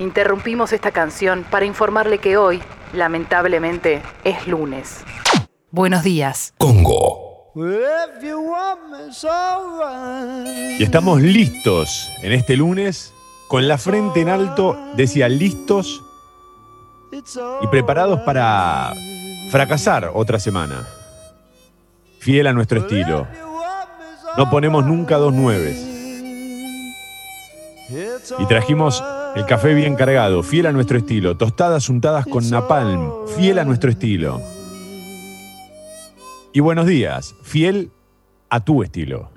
Interrumpimos esta canción para informarle que hoy, lamentablemente, es lunes. Buenos días. Congo. Y estamos listos en este lunes, con la frente en alto, decía listos y preparados para fracasar otra semana. Fiel a nuestro estilo. No ponemos nunca dos nueves. Y trajimos el café bien cargado, fiel a nuestro estilo. Tostadas untadas con napalm, fiel a nuestro estilo. Y buenos días, fiel a tu estilo.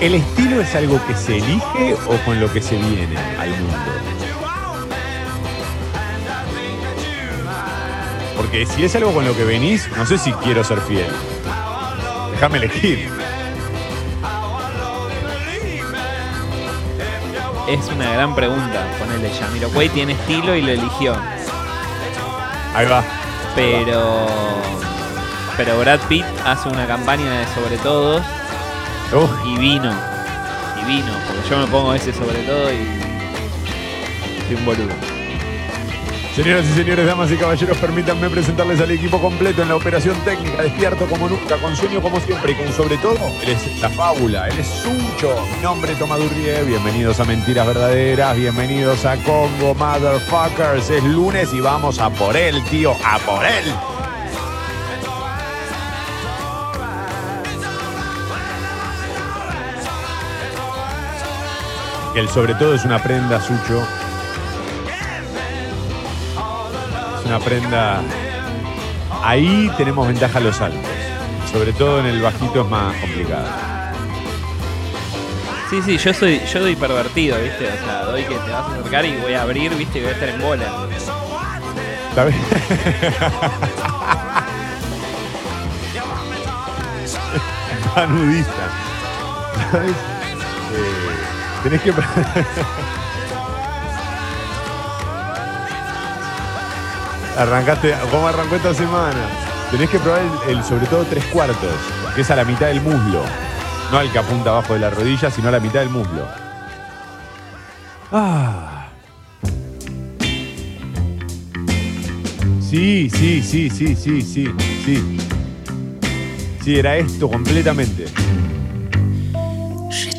¿El estilo es algo que se elige o con lo que se viene al mundo? Porque si es algo con lo que venís, no sé si quiero ser fiel. Déjame elegir. Es una gran pregunta. Ponele Yamiroquai tiene estilo y lo eligió. Ahí va. Pero. Pero Brad Pitt hace una campaña de sobre todos y vino. Y vino. Porque yo me pongo ese sobre todo y. Soy un boludo. Señoras y señores, damas y caballeros, permítanme presentarles al equipo completo en la operación técnica, despierto como nunca, con sueño como siempre y con sobre todo, él es la fábula, él es Suncho. Mi nombre es Tomadurrie, bienvenidos a Mentiras Verdaderas, bienvenidos a Congo Motherfuckers. Es lunes y vamos a por él, tío, a por él. El sobre todo es una prenda, Sucho. Una prenda. Ahí tenemos ventaja los altos. Sobre todo en el bajito es más complicado. Sí, sí, yo soy, yo doy pervertido, ¿viste? O sea, doy que te vas a acercar y voy a abrir, ¿viste? Y voy a estar en bola. ¿Está bien? Panudista. ¿Sabes? Eh, tenés que. Arrancaste. ¿Cómo arrancó esta semana? Tenés que probar el, el sobre todo tres cuartos, que es a la mitad del muslo. No al que apunta abajo de la rodilla, sino a la mitad del muslo. Ah. Sí, sí, sí, sí, sí, sí, sí. Sí, era esto completamente. Je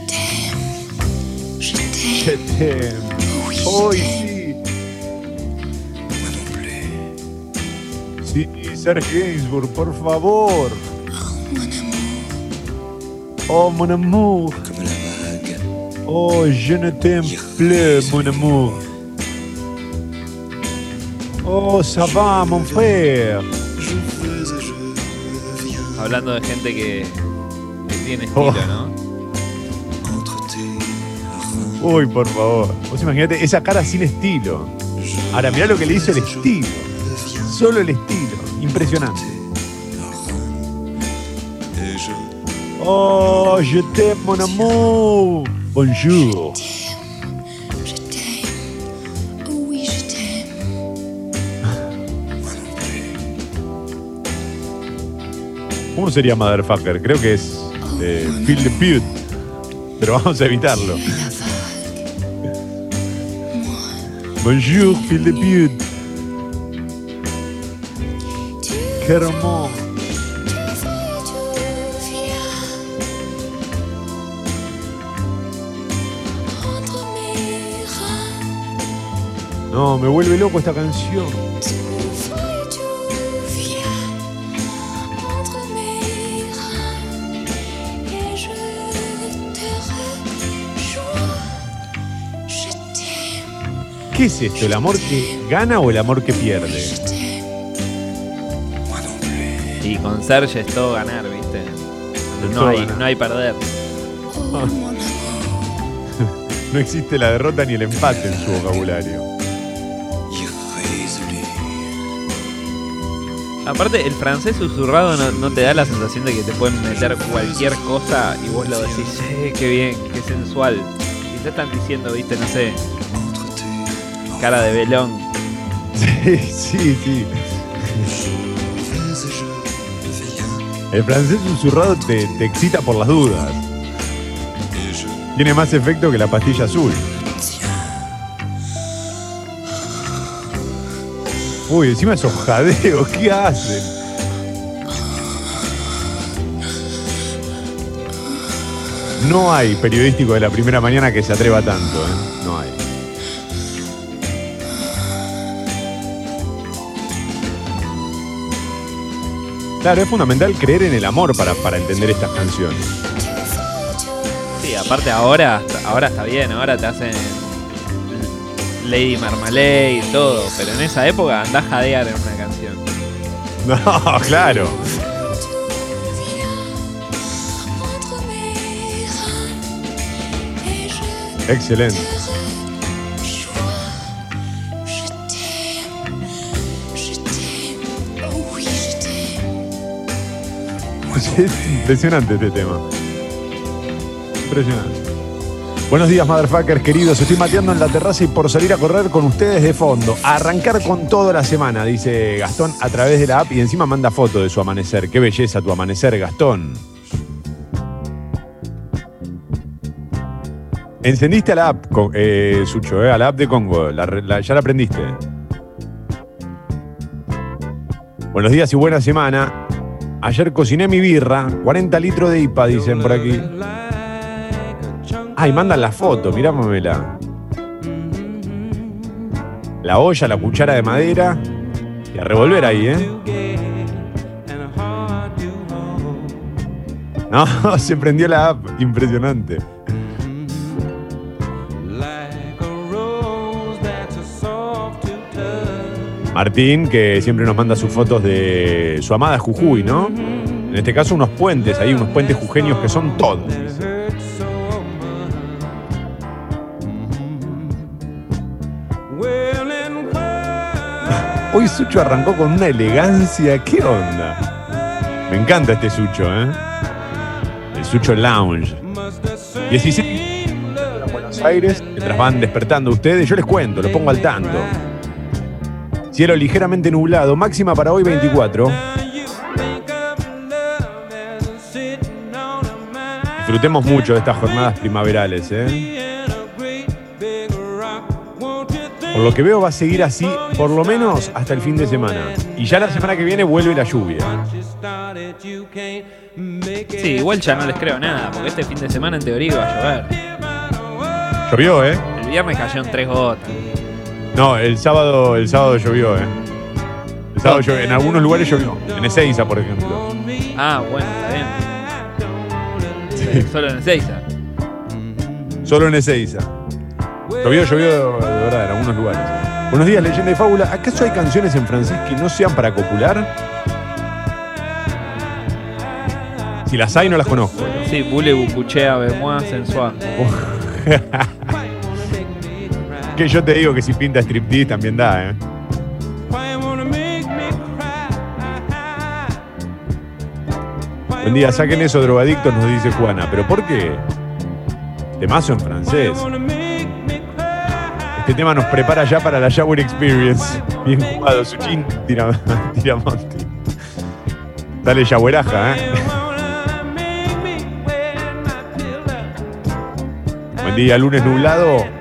t'aime. Hoy sí. Sí, Serge Gainsbourg, por favor. Oh, mon amour. Oh, je ne t'aime plus, mon amour. Oh, ça va, mon frère. Hablando de gente que, que tiene Oh. estilo, ¿no? Uy, por favor. Vos imaginate esa cara sin estilo. Ahora, mirá lo que le hizo el estilo. Solo el estilo. Impresionante. Oh, je t'aime, mon amour. Bonjour. ¿Cómo sería Motherfucker? Creo que es eh, Feel the Pute. Pero vamos a evitarlo. Bonjour, Feel the Pute. Qué No, me vuelve loco esta canción. ¿Qué es esto? ¿El amor que gana o el amor que pierde? Y con Serge es todo ganar, ¿viste? No todo hay, ganar. no hay perder. No existe la derrota ni el empate en su vocabulario. Aparte, el francés susurrado no, no te da la sensación de que te pueden meter cualquier cosa y vos lo decís, eh, qué bien, qué sensual. Y te están diciendo, viste, no sé, cara de velón. Sí, sí, sí. El francés susurrado te, te excita por las dudas. Tiene más efecto que la pastilla azul. Uy, encima esos jadeos, ¿qué hacen? No hay periodístico de la primera mañana que se atreva tanto, ¿eh? No hay. Claro, es fundamental creer en el amor para, para entender estas canciones. Sí, aparte ahora, ahora está bien, ahora te hacen Lady Marmalade y todo, pero en esa época andás a jadear en una canción. No, claro. Excelente. Es impresionante este tema. Impresionante. Buenos días, motherfuckers queridos. Estoy mateando en la terraza y por salir a correr con ustedes de fondo. A arrancar con toda la semana, dice Gastón a través de la app y encima manda foto de su amanecer. Qué belleza tu amanecer, Gastón. Encendiste a la app, eh, Sucho, eh, a la app de Congo. Ya la aprendiste. Buenos días y buena semana. Ayer cociné mi birra, 40 litros de IPA, dicen por aquí. Ay, mandan la foto, mirámosla. La olla, la cuchara de madera. Y a revolver ahí, ¿eh? No, se prendió la app. Impresionante. Martín, que siempre nos manda sus fotos de su amada Jujuy, ¿no? En este caso, unos puentes, ahí unos puentes jujeños que son todos. Hoy Sucho arrancó con una elegancia. ¿Qué onda? Me encanta este Sucho, ¿eh? El Sucho Lounge. 16 de Buenos Aires, mientras van despertando ustedes, yo les cuento, los pongo al tanto. Cielo ligeramente nublado, máxima para hoy 24. Disfrutemos mucho de estas jornadas primaverales, ¿eh? Por lo que veo va a seguir así por lo menos hasta el fin de semana. Y ya la semana que viene vuelve la lluvia. Sí, igual ya no les creo nada, porque este fin de semana en teoría iba a llover. Llovió, ¿eh? El viernes cayeron tres gotas. No, el sábado, el sábado llovió, ¿eh? El sábado llovió. En algunos lugares llovió. En Ezeiza, por ejemplo. Ah, bueno, está bien. Solo en Ezeiza. Solo en Ezeiza. Llovió, llovió de verdad en algunos lugares. Buenos días, leyenda y fábula. ¿Acaso hay canciones en francés que no sean para copular? Si las hay, no las conozco. Sí, Bule Bucuchea, Bemois, Sensual. Que yo te digo que si pinta striptease también da, ¿eh? Buen día, saquen eso, drogadictos, nos dice Juana. ¿Pero por qué? Temazo en francés. Este tema nos prepara ya para la Shower Experience. Bien jugado, Suchin tira, Tiramonte. Dale Yagüeraja, ¿eh? Buen día, lunes nublado.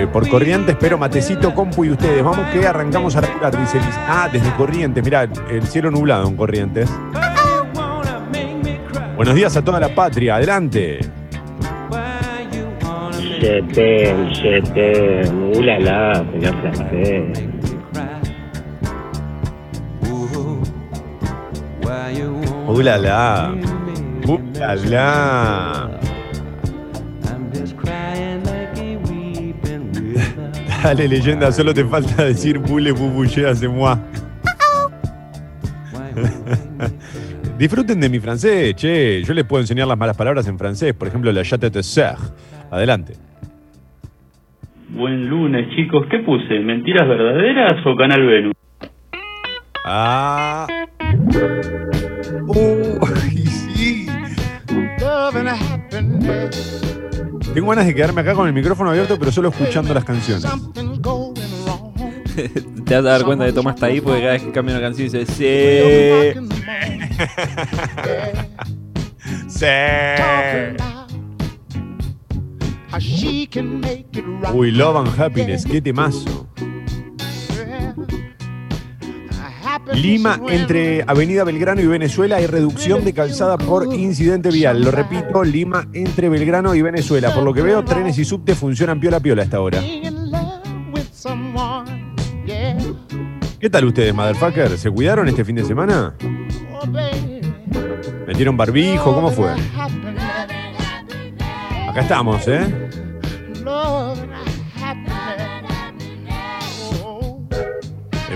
Eh, por Corrientes, pero Matecito, Compu y ustedes. Vamos que arrancamos a regular, dice Liz. Ah, desde Corrientes, mirá, el cielo nublado en Corrientes. Buenos días a toda la patria, adelante. Là, señor francés. ¡Ulala! ¡Ulala! Dale, leyenda, solo te falta decir bule bubuche hace moi. Disfruten de mi francés, che. Yo les puedo enseñar las malas palabras en francés. Por ejemplo, la chate te ser. Adelante. Buen lunes, chicos. ¿Qué puse? ¿Mentiras verdaderas o Canal Venus? Ah. Uy, sí. Tengo ganas de quedarme acá con el micrófono abierto, pero solo escuchando las canciones. Te vas a dar cuenta de Tomás está ahí porque cada vez que cambia una canción dice sí. Sí. Uy, Love and Happiness, qué temazo. Lima, entre Avenida Belgrano y Venezuela, hay reducción de calzada por incidente vial. Lo repito, Lima, entre Belgrano y Venezuela. Por lo que veo, trenes y subte funcionan piola piola hasta ahora. ¿Qué tal ustedes, motherfucker? ¿Se cuidaron este fin de semana? ¿Metieron barbijo? ¿Cómo fue? Acá estamos, ¿eh?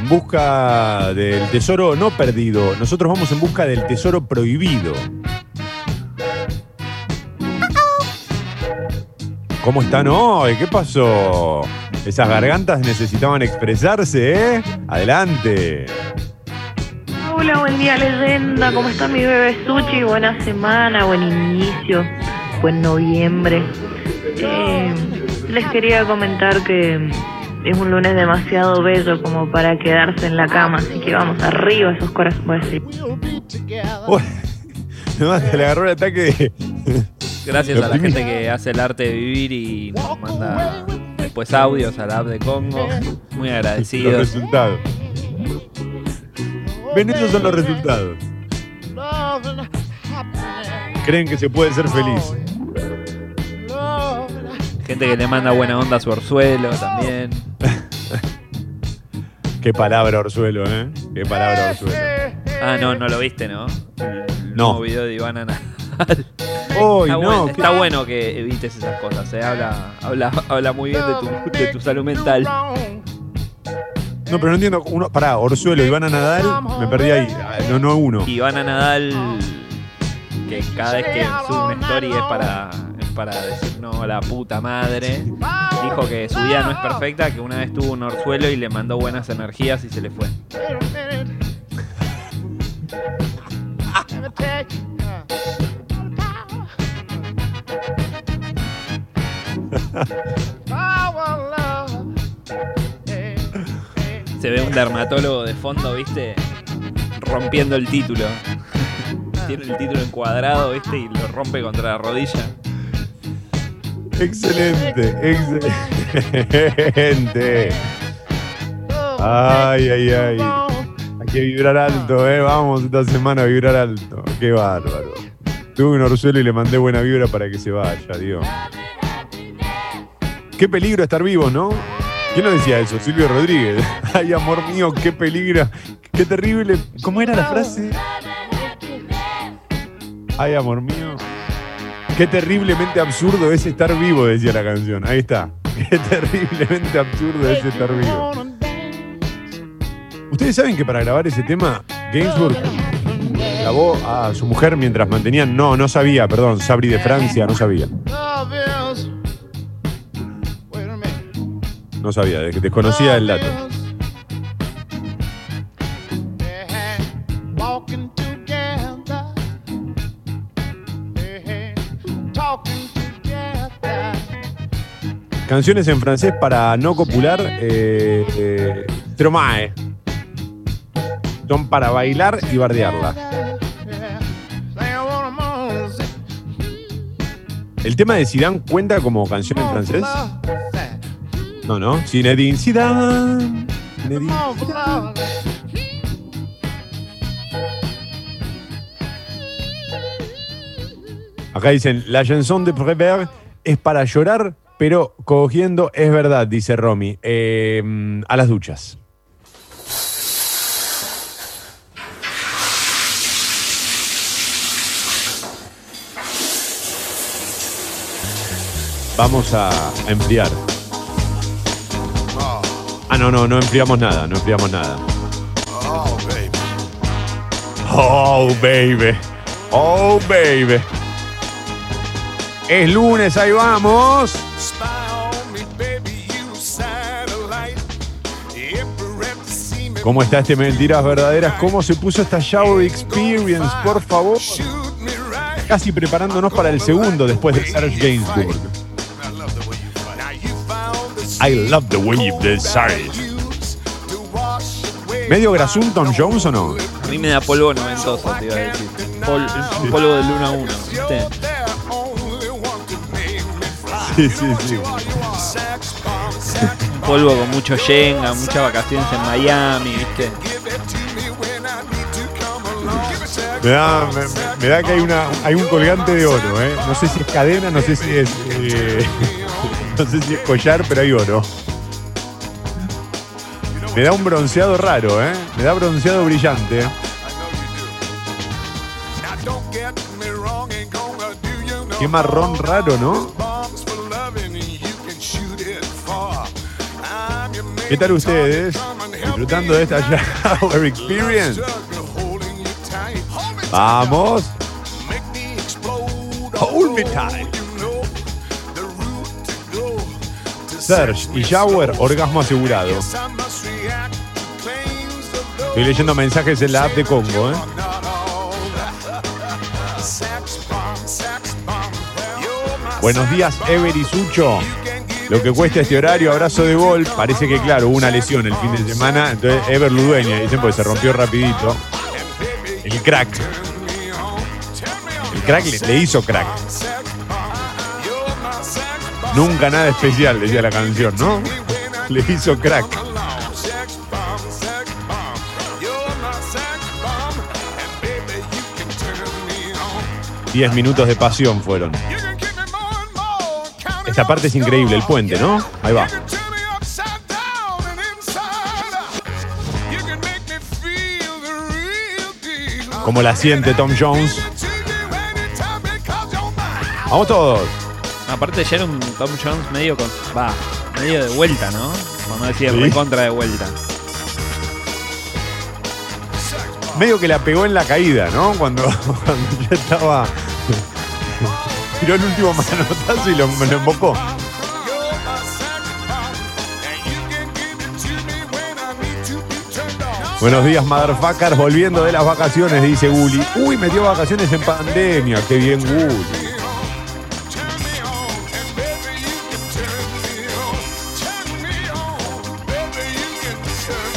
En busca del tesoro no perdido. Nosotros vamos en busca del tesoro prohibido. ¿Cómo están hoy? ¿Qué pasó? Esas gargantas necesitaban expresarse, ¿eh? Adelante. Hola, buen día leyenda, ¿cómo está mi bebé Suchi? Buena semana, buen inicio, buen noviembre. Eh, les quería comentar que es un lunes demasiado bello como para quedarse en la cama, así que vamos arriba esos corazones. Uy, nomás se le agarró el ataque. Gracias a la gente que hace el arte de vivir y nos manda después audios a la app de Congo. Muy los agradecidos. resultados. Ven, esos son los resultados. Creen que se puede ser feliz. Gente que le manda buena onda a su orzuelo también. Qué palabra, Orzuelo, ¿eh? Qué palabra, Orzuelo. Ah, no, no lo viste, ¿no? El No. video de Ivana Nadal. Uy, está, no. bueno, está bueno que evites esas cosas. ¿eh? Habla, habla, habla muy bien de tu, de tu salud mental. No, pero no entiendo. Uno, pará, Orzuelo, Ivana Nadal, me perdí ahí. Ah, No, no uno. Ivana Nadal, que cada vez que sube una story es para, es para decir no, la puta madre. Dijo que su vida no es perfecta, que una vez tuvo un orzuelo y le mandó buenas energías y se le fue. Se ve un dermatólogo de fondo, ¿viste? Rompiendo el título. Tiene el título encuadrado, ¿viste? Y lo rompe contra la rodilla. Excelente, excelente. Ay, ay, ay. Hay que vibrar alto, ¿eh? Vamos esta semana a vibrar alto. Qué bárbaro. Tuve un orzuelo y le mandé buena vibra para que se vaya, Dios. Qué peligro estar vivo, ¿no? ¿Quién lo decía eso? Silvio Rodríguez. Ay, amor mío, qué peligro. Qué terrible. ¿Cómo era la frase? Ay, amor mío. Qué terriblemente absurdo es estar vivo, decía la canción. Ahí está. Qué terriblemente absurdo es estar vivo. Ustedes saben que para grabar ese tema, Gainsbourg grabó a su mujer mientras mantenían. No, no sabía, perdón, Sabri de Francia, no sabía. No sabía, de- desconocía el dato. Canciones en francés para no copular, eh, eh, Stromae. Son para bailar y bardearla. ¿El tema de Zidane cuenta como canción en francés? No, no. Zinedine Zidane. Zinedine. Acá dicen, la chanson de Prévert es para llorar, pero cogiendo es verdad, dice Romy. Eh, a las duchas. Vamos a, a enfriar. Ah, no, no, no enfriamos nada, no enfriamos nada. Oh, baby. Oh, baby. Es lunes, ahí vamos. ¿Cómo está este Mentiras Verdaderas? ¿Cómo se puso esta Shower Experience, por favor? Casi preparándonos para el segundo después de Serge Gainsbourg. I love the way you desire. ¿Medio grasum Tom Jones o no? A mí me da polvo noventoso, te iba a decir. Pol- un polvo del 1 a 1, ¿viste? Sí, sí, sí. Un polvo con mucho yenga, muchas vacaciones en Miami, ¿viste? Me da, me da que hay, una, hay un colgante de oro, ¿eh? No sé si es cadena, no sé si es. eh, no sé si es collar, pero hay oro. Me da un bronceado raro, ¿eh? Me da bronceado brillante. Qué marrón raro, ¿no? ¿Qué tal ustedes? Disfrutando de esta Shower Experience. Vamos. Hold me tight. Serge y Shower, orgasmo asegurado. Estoy leyendo mensajes en la app de Congo, ¿eh? Buenos días, Ever y Sucho. Lo que cuesta este horario, abrazo de gol. Parece que, claro, hubo una lesión el fin de semana. Entonces, Ever Ludueña, dicen, porque se rompió rapidito. El crack. El crack le, le hizo crack. Nunca nada especial, decía la canción, ¿no? Le hizo crack. Diez minutos de pasión fueron. Esta parte es increíble, el puente, ¿no? Ahí va. Como la siente Tom Jones. Vamos todos. Aparte ya era un Tom Jones medio con. Va, medio de vuelta, ¿no? Vamos a decir Sí. recontra de vuelta. Medio que la pegó en la caída, ¿no? Cuando, cuando ya estaba. Tiró el último manotazo y lo, embocó. Buenos días, motherfuckers. Volviendo de las vacaciones, dice Guli. Uy, metió vacaciones en pandemia. Qué bien, Guli.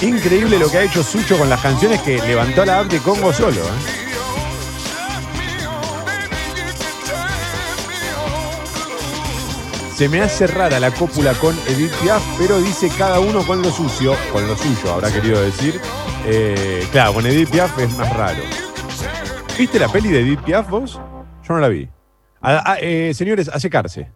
Increíble lo que ha hecho Sucho con las canciones que levantó la app de Congo solo. ¿eh? Se me hace rara la cópula con Edith Piaf, pero dice cada uno con lo sucio, con lo suyo, habrá querido decir. Eh, claro, con Edith Piaf es más raro. ¿Viste la peli de Edith Piaf vos? Yo no la vi. Ah, ah, eh, señores, a secarse.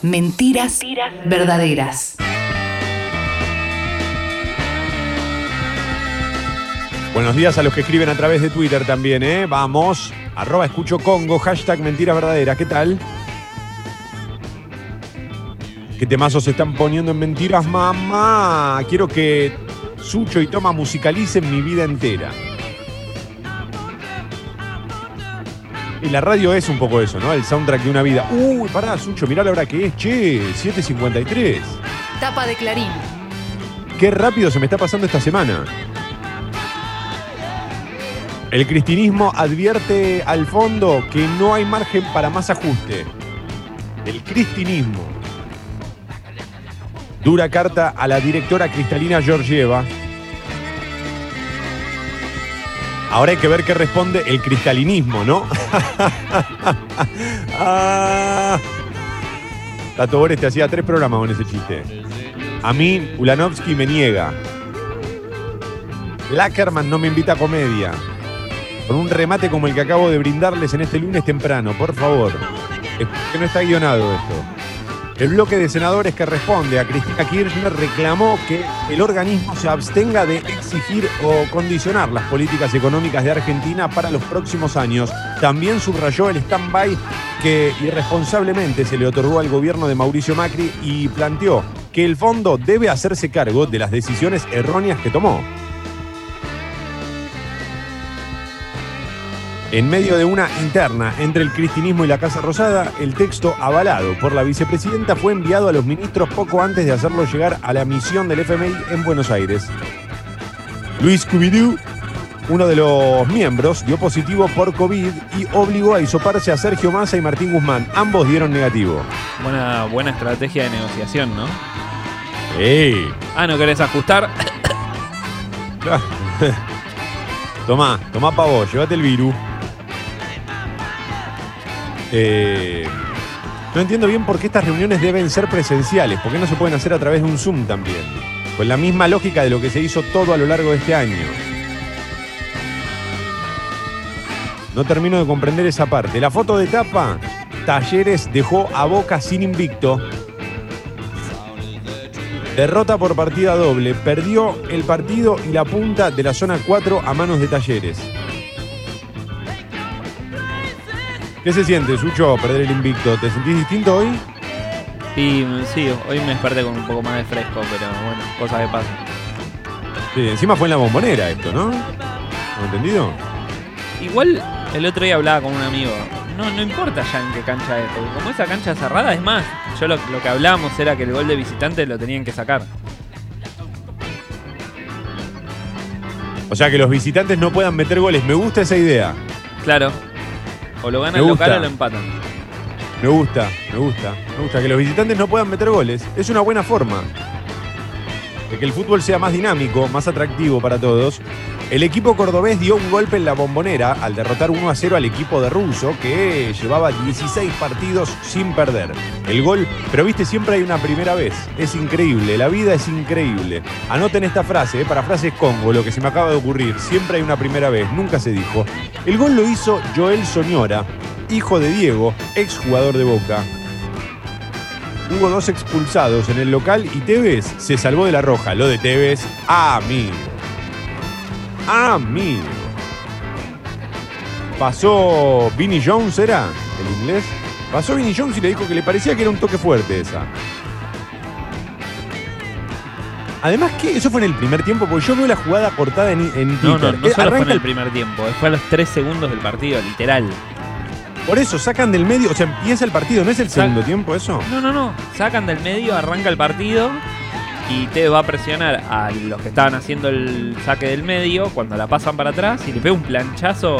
Mentiras verdaderas. Buenos días a los que escriben a través de Twitter también, ¿eh? Vamos. Arroba escucho Congo, hashtag mentiras verdaderas. ¿Qué tal? ¿Qué temazos se están poniendo en mentiras, mamá? Quiero que Sucho y Toma musicalicen mi vida entera. Y la radio es un poco eso, ¿no? El soundtrack de una vida. Uy, pará, Sucho, mirá la hora que es, che, 7.53. Tapa de Clarín. Qué rápido se me está pasando esta semana. El cristinismo advierte al fondo que no hay margen para más ajuste. El cristinismo. Dura carta a la directora Cristalina Georgieva. Ahora hay que ver qué responde el cristalinismo, ¿no? ah. Tato Bores te hacía tres programas con ese chiste. A mí, Ulanovsky me niega. Lackerman no me invita a comedia. Con un remate como el que acabo de brindarles en este lunes temprano, por favor. Es que no está guionado esto. El bloque de senadores que responde a Cristina Kirchner reclamó que el organismo se abstenga de exigir o condicionar las políticas económicas de Argentina para los próximos años. También subrayó el stand-by que irresponsablemente se le otorgó al gobierno de Mauricio Macri y planteó que el fondo debe hacerse cargo de las decisiones erróneas que tomó. En medio de una interna entre el cristinismo y la Casa Rosada, el texto avalado por la vicepresidenta fue enviado a los ministros poco antes de hacerlo llegar a la misión del FMI en Buenos Aires. Luis Cubidú uno de los miembros dio positivo por COVID y obligó a hisoparse a Sergio Massa y Martín Guzmán. Ambos dieron negativo. Buena, buena estrategia de negociación, ¿no? ¡Ey! Ah, ¿no querés ajustar? tomá, tomá pa' vos, llévate el virus. Eh, no entiendo bien por qué estas reuniones deben ser presenciales, por qué no se pueden hacer a través de un Zoom también. Con la misma lógica de lo que se hizo todo a lo largo de este año. No termino de comprender esa parte. La foto de tapa, Talleres dejó a Boca sin invicto. Derrota por partida doble. Perdió el partido y la punta de la zona 4 a manos de Talleres. ¿Qué se siente, Sucho, perder el invicto? ¿Te sentís distinto hoy? Y sí, hoy me desperté con un poco más de fresco, pero bueno, cosas que pasan. Sí, encima fue en la bombonera esto, ¿no? ¿Lo entendido? Igual el otro día hablaba con un amigo. No, no importa ya en qué cancha es, porque como esa cancha cerrada, es más, yo lo, lo que hablábamos era que el gol de visitante lo tenían que sacar. O sea, que los visitantes no puedan meter goles. Me gusta esa idea. Claro. O lo gana el local o lo empatan. Me gusta, me gusta, me gusta. Que los visitantes no puedan meter goles. Es una buena forma de que el fútbol sea más dinámico, más atractivo para todos. El equipo cordobés dio un golpe en la bombonera al derrotar 1 a 0 al equipo de Russo, que llevaba 16 partidos sin perder. El gol, pero viste, siempre hay una primera vez. Es increíble, la vida es increíble. Anoten esta frase, eh, para frases Congo, lo que se me acaba de ocurrir. Siempre hay una primera vez, nunca se dijo. El gol lo hizo Joel Soñora, hijo de Diego, exjugador de Boca. Hubo dos expulsados en el local y Tevez se salvó de la roja. Lo de Tevez, amigo. Amigo. Pasó Vinnie Jones, ¿era? El inglés. Pasó Vinnie Jones y le dijo que le parecía que era un toque fuerte esa. Además que eso fue en el primer tiempo, porque yo veo la jugada cortada en, en No, Twitter. no, no solo fue en el primer tiempo, fue a los 3 segundos del partido, literal. Por eso sacan del medio, o sea, empieza el partido, ¿no es el Sac- segundo tiempo eso? No, no, no. Sacan del medio, arranca el partido y te va a presionar a los que estaban haciendo el saque del medio cuando la pasan para atrás y le pega un planchazo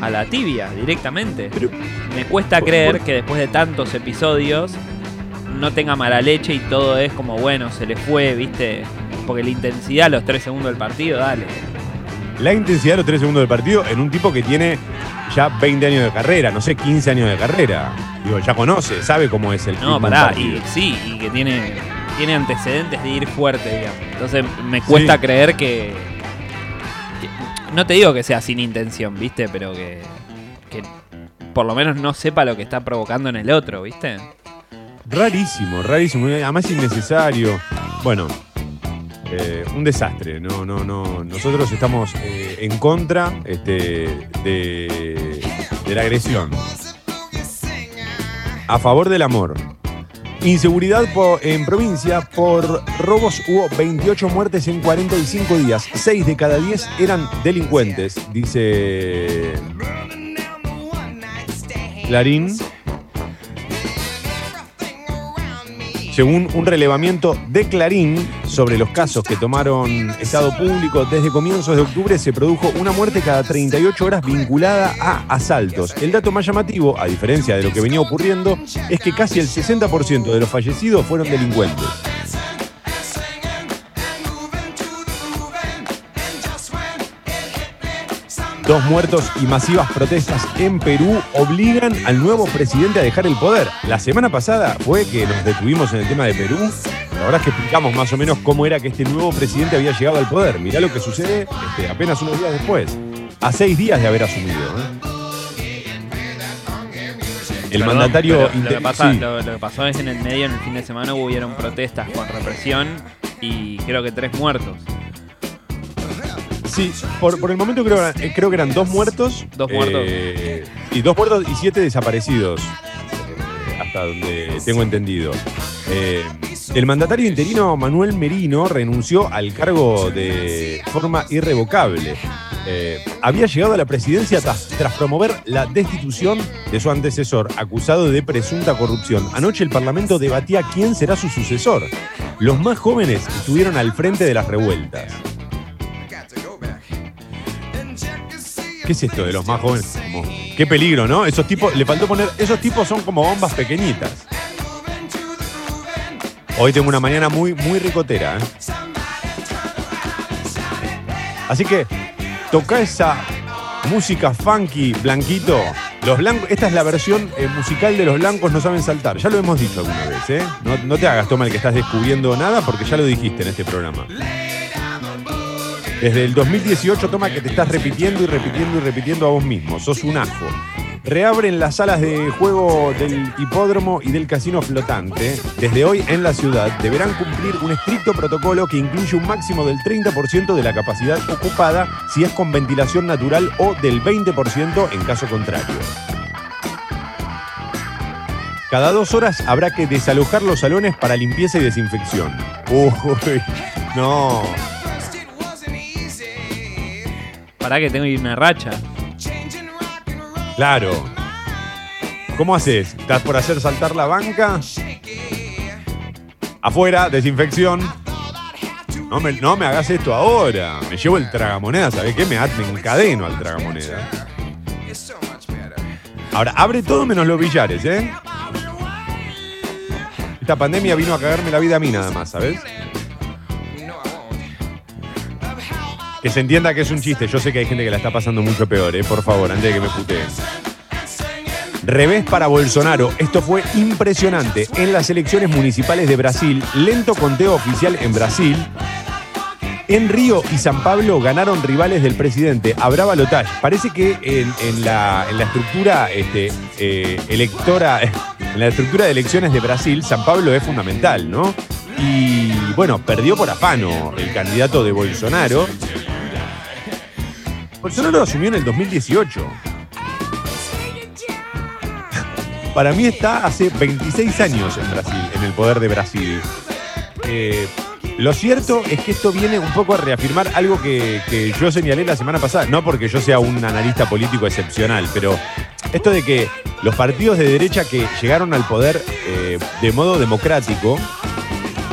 a la tibia directamente. Pero- Me cuesta por- creer por- que después de tantos episodios no tenga mala leche y todo es como, bueno, se le fue, ¿viste? Porque la intensidad a los 3 segundos del partido, dale. La intensidad de los tres segundos del partido en un tipo que tiene ya 20 años de carrera, no sé, 15 años de carrera. Digo, ya conoce, sabe cómo es el No, pará, y sí, y que tiene, tiene antecedentes de ir fuerte, digamos. Entonces me cuesta Sí. creer que, que- No te digo que sea sin intención, ¿viste? Pero que, que por lo menos no sepa lo que está provocando en el otro, ¿viste? Rarísimo, rarísimo, además innecesario. Bueno, eh, un desastre. No, no, no. Nosotros estamos eh, en contra este, de, de la agresión. A favor del amor. Inseguridad en provincia por robos hubo 28 muertes en 45 días. 6 de cada 10 eran delincuentes, dice Clarín. Según un relevamiento de Clarín sobre los casos que tomaron Estado Público, desde comienzos de octubre se produjo una muerte cada 38 horas vinculada a asaltos. El dato más llamativo, a diferencia de lo que venía ocurriendo, es que casi el 60% de los fallecidos fueron delincuentes. Dos muertos y masivas protestas en Perú obligan al nuevo presidente a dejar el poder. La semana pasada fue que nos detuvimos en el tema de Perú. La verdad es que explicamos más o menos cómo era que este nuevo presidente había llegado al poder. Mirá lo que sucede este, apenas unos días después. A seis días de haber asumido. ¿eh? El Perdón, mandatario... pero Lo inte- que, pasa- sí. lo- lo que pasó es en el medio, en el fin de semana, hubieron protestas con represión y creo que tres muertos. Sí, por, por el momento creo, eh, creo que eran dos muertos. Dos muertos. eh, y dos muertos y siete desaparecidos. eh, hasta donde tengo entendido. Eh, el mandatario interino Manuel Merino renunció al cargo de forma irrevocable. Eh, había llegado a la presidencia tras, tras promover la destitución de su antecesor, acusado de presunta corrupción. Anoche el Parlamento debatía quién será su sucesor. Los más jóvenes estuvieron al frente de las revueltas. ¿Qué es esto de los más jóvenes? Qué peligro, ¿no? Esos tipos, le faltó poner, esos tipos son como bombas pequeñitas. Hoy tengo una mañana muy, muy ricotera, ¿eh? Así que toca esa música funky, blanquito. Los blancos, esta es la versión eh, musical de los blancos no saben saltar. Ya lo hemos dicho alguna vez, ¿eh? No, no te hagas toma el que estás descubriendo nada porque ya lo dijiste en este programa. Desde el 2018 toma que te estás repitiendo y repitiendo y repitiendo a vos mismo. Sos un ajo. Reabren las salas de juego del hipódromo y del casino flotante. Desde hoy en la ciudad deberán cumplir un estricto protocolo que incluye un máximo del 30% de la capacidad ocupada si es con ventilación natural o del 20% en caso contrario. Cada dos horas habrá que desalojar los salones para limpieza y desinfección. Uy, no. Pará que tengo una racha. Claro. ¿Cómo haces? ¿Estás por hacer saltar la banca? Afuera, desinfección. No me, no me hagas esto ahora. Me llevo el tragamoneda, ¿sabes qué? Me, me encadeno al tragamoneda. Ahora, abre todo menos los billares, ¿eh? Esta pandemia vino a cagarme la vida a mí nada más, ¿sabes? Que se entienda que es un chiste. Yo sé que hay gente que la está pasando mucho peor, ¿eh? Por favor, antes de que me puteen. Revés para Bolsonaro. Esto fue impresionante. En las elecciones municipales de Brasil, lento conteo oficial en Brasil. En Río y San Pablo ganaron rivales del presidente. Habrá balotaje. Parece que en, la, en la estructura este, eh, electora, en la estructura de elecciones de Brasil, San Pablo es fundamental, ¿no? Y bueno, perdió por afano el candidato de Bolsonaro. Bolsonaro asumió en el 2018. Para mí está hace 26 años en Brasil, en el poder de Brasil. Eh, lo cierto es que esto viene un poco a reafirmar algo que, que yo señalé la semana pasada, no porque yo sea un analista político excepcional, pero esto de que los partidos de derecha que llegaron al poder eh, de modo democrático,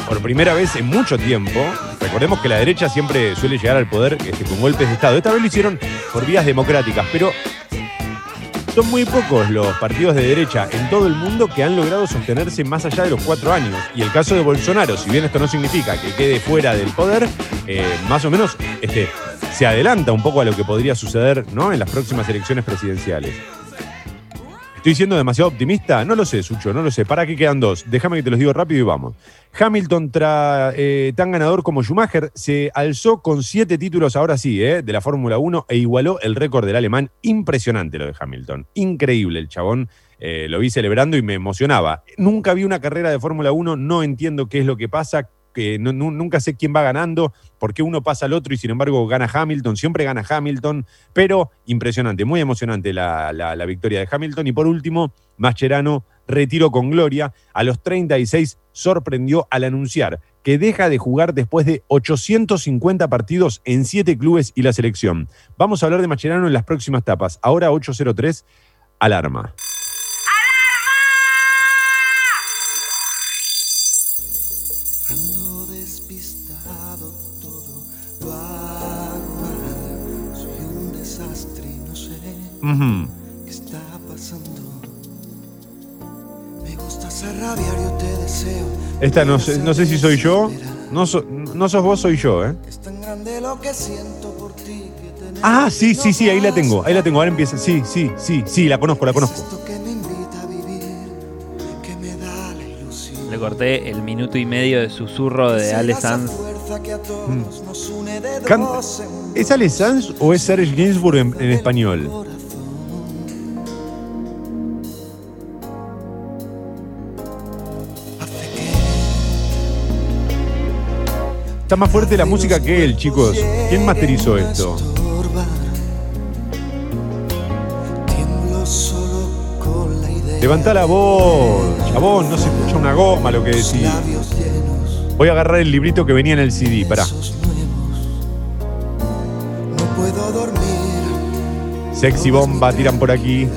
por primera vez en mucho tiempo, recordemos que la derecha siempre suele llegar al poder este, con golpes de Estado, esta vez lo hicieron por vías democráticas, pero son muy pocos los partidos de derecha en todo el mundo que han logrado sostenerse más allá de los cuatro años. Y el caso de Bolsonaro, si bien esto no significa que quede fuera del poder, eh, más o menos este, se adelanta un poco a lo que podría suceder ¿no? en las próximas elecciones presidenciales. ¿Estoy siendo demasiado optimista? No lo sé, Sucho, no lo sé. ¿Para qué quedan dos? Déjame que te los digo rápido y vamos. Hamilton, eh, tan ganador como Schumacher, se alzó con siete títulos, ahora sí, eh, de la Fórmula 1 e igualó el récord del alemán. Impresionante lo de Hamilton. Increíble el chabón. Eh, lo vi celebrando y me emocionaba. Nunca vi una carrera de Fórmula 1, no entiendo qué es lo que pasa, que nunca sé quién va ganando, por qué uno pasa al otro y sin embargo gana Hamilton, siempre gana Hamilton, pero impresionante, muy emocionante la, la- la victoria de Hamilton. Y por último, Mascherano retiró con gloria. A los 36 sorprendió al anunciar que deja de jugar después de 850 partidos en 7 clubes y la selección. Vamos a hablar de Mascherano en las próximas tapas. Ahora 803, alarma. Sé Ujú. qué está pasando. Me gusta hacer rabiar, yo te deseo. Esta no sé, no sé si soy yo. No, so- no sos vos, soy yo, ¿eh? Es tan grande lo que siento por ti que tener Ah, sí, sí, sí, ahí la tengo, ahí la tengo. Ahora empieza. Sí, sí, sí, sí, la conozco, la conozco. Le corté el minuto y medio de susurro de Ale Sanz. en ¿Es Ale Sanz o es Serge Gainsbourg en, en español? Está más fuerte la música que él, chicos. ¿Quién masterizó esto? con la voz, chabón, no se escucha una goma lo que decís. Voy a agarrar el librito que venía en el CD, pará. Sexy bomba, tiran por aquí.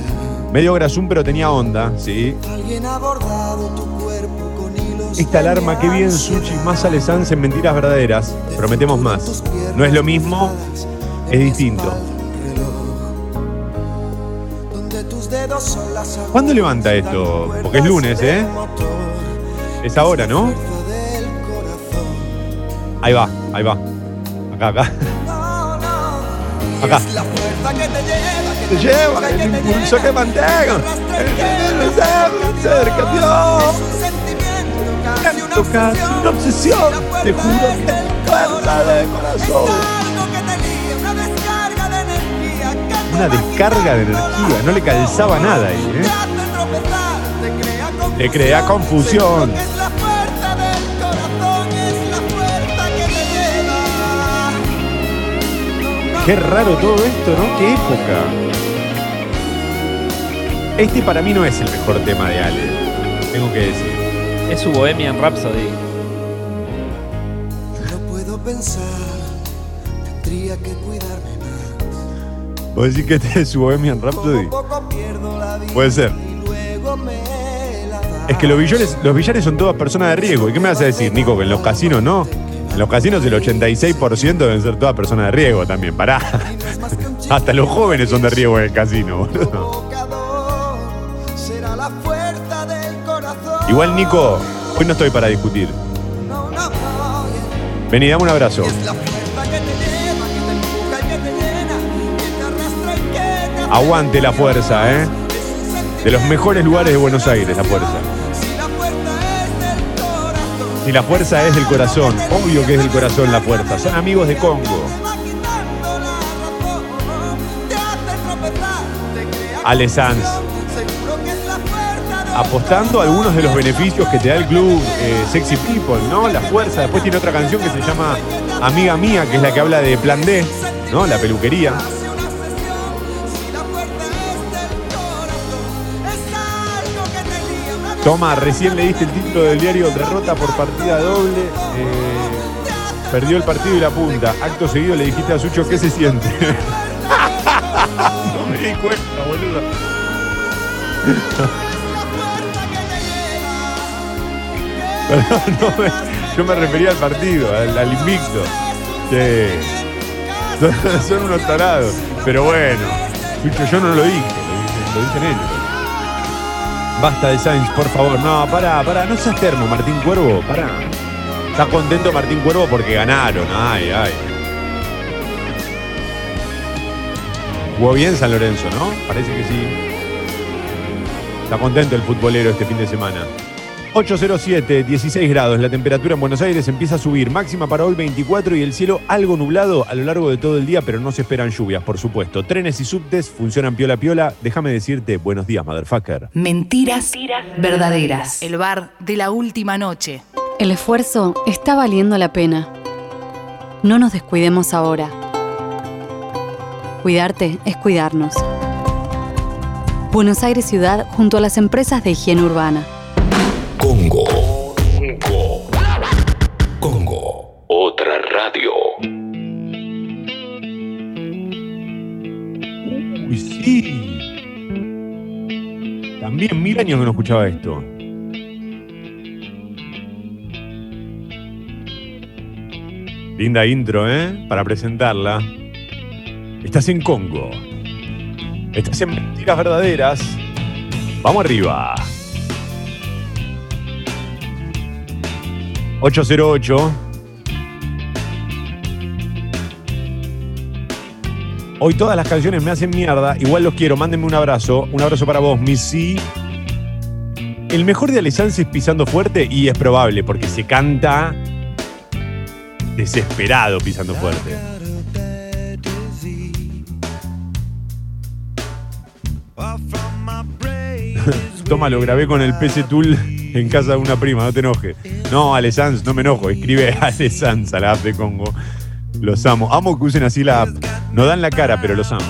Medio grasún, pero tenía onda, ¿sí? Alguien ha bordado tu. Esta alarma, qué bien. Suchi, más Ale Sanz en Mentiras Verdaderas. Prometemos más. No es lo mismo, es distinto. ¿Cuándo levanta esto? Porque es lunes, ¿eh? Es ahora, ¿no? Ahí va, ahí va. Acá, acá. Acá. Que te lleva, que el impulso que mantengo. El cerca, Dios. Sentimiento, casi una obsesión. una obsesión. La Te juro que fuerza del corazón. Una descarga de energía. de No le calzaba nada ahí, ¿eh? te crea confusión. Qué raro todo esto, ¿no? Qué época. Este para mí no es el mejor tema de Ale. Tengo que decir. Es su Bohemian Rhapsody. No puedo pensar, tendría que cuidarme más. ¿Vos decís que este es su Bohemian Rhapsody? Poco a poco pierdo la vida Puede ser. y luego me la da. Es que los villares, los villares son todas personas de riesgo. ¿Y qué me vas a decir, Nico? Que en los casinos no. En los casinos el 86% deben ser todas personas de riesgo también. Pará. Hasta los jóvenes son de riesgo en el casino, boludo. Igual, Nico, hoy no estoy para discutir. Vení, dame un abrazo. Aguante la fuerza, ¿eh? De los mejores lugares de Buenos Aires, la fuerza. Si la fuerza es del corazón. Obvio que es del corazón la fuerza. Son amigos de Congo. Te va Apostando a algunos de los beneficios que te da el club eh, Sexy People, ¿no? La fuerza. Después tiene otra canción que se llama Amiga Mía, que es la que habla de Plan D, ¿no? La peluquería. Toma, recién leíste el título del diario Derrota por partida doble. eh, perdió el partido y la punta. Acto seguido le dijiste a Sucho qué se siente. no me di cuenta, boludo. Yo me refería al partido, al, al invicto. Son, unos tarados. Pero bueno, yo no lo, dije- lo dicen ellos. Basta de Sainz, por favor. No, pará, pará, no seas termo, Martín Cuervo, pará. Está contento Martín Cuervo porque ganaron. Ay, ay. Jugó bien San Lorenzo, ¿no? Parece que sí. Está contento el futbolero este fin de semana. 807, 16 grados. La temperatura en Buenos Aires empieza a subir. Máxima para hoy 24 y el cielo algo nublado a lo largo de todo el día, pero no se esperan lluvias, por supuesto. Trenes y subtes funcionan piola piola. Déjame decirte buenos días, motherfucker. Mentiras verdaderas. El bar de la última noche. El esfuerzo está valiendo la pena. No nos descuidemos ahora. Cuidarte es cuidarnos. Buenos Aires Ciudad junto a las empresas de higiene urbana. Congo. Congo. Otra radio. Uy, sí. También mil años que no escuchaba esto. Linda intro, ¿eh? Para presentarla. Estás en Congo. Estás en Mentiras Verdaderas. Vamos arriba. 808. Hoy todas las canciones me hacen mierda. Igual los quiero. Mándenme un abrazo. Un abrazo para vos, Missy. El mejor de Alessandro es pisando fuerte y es probable porque se canta desesperado pisando fuerte. Toma, lo grabé con el PC Tool en casa de una prima, no te enojes. No, Ale Sanz, no me enojo. Escribe Ale Sanz a la app de Congo. Los amo. Amo que usen así la app. No dan la cara, pero los amo.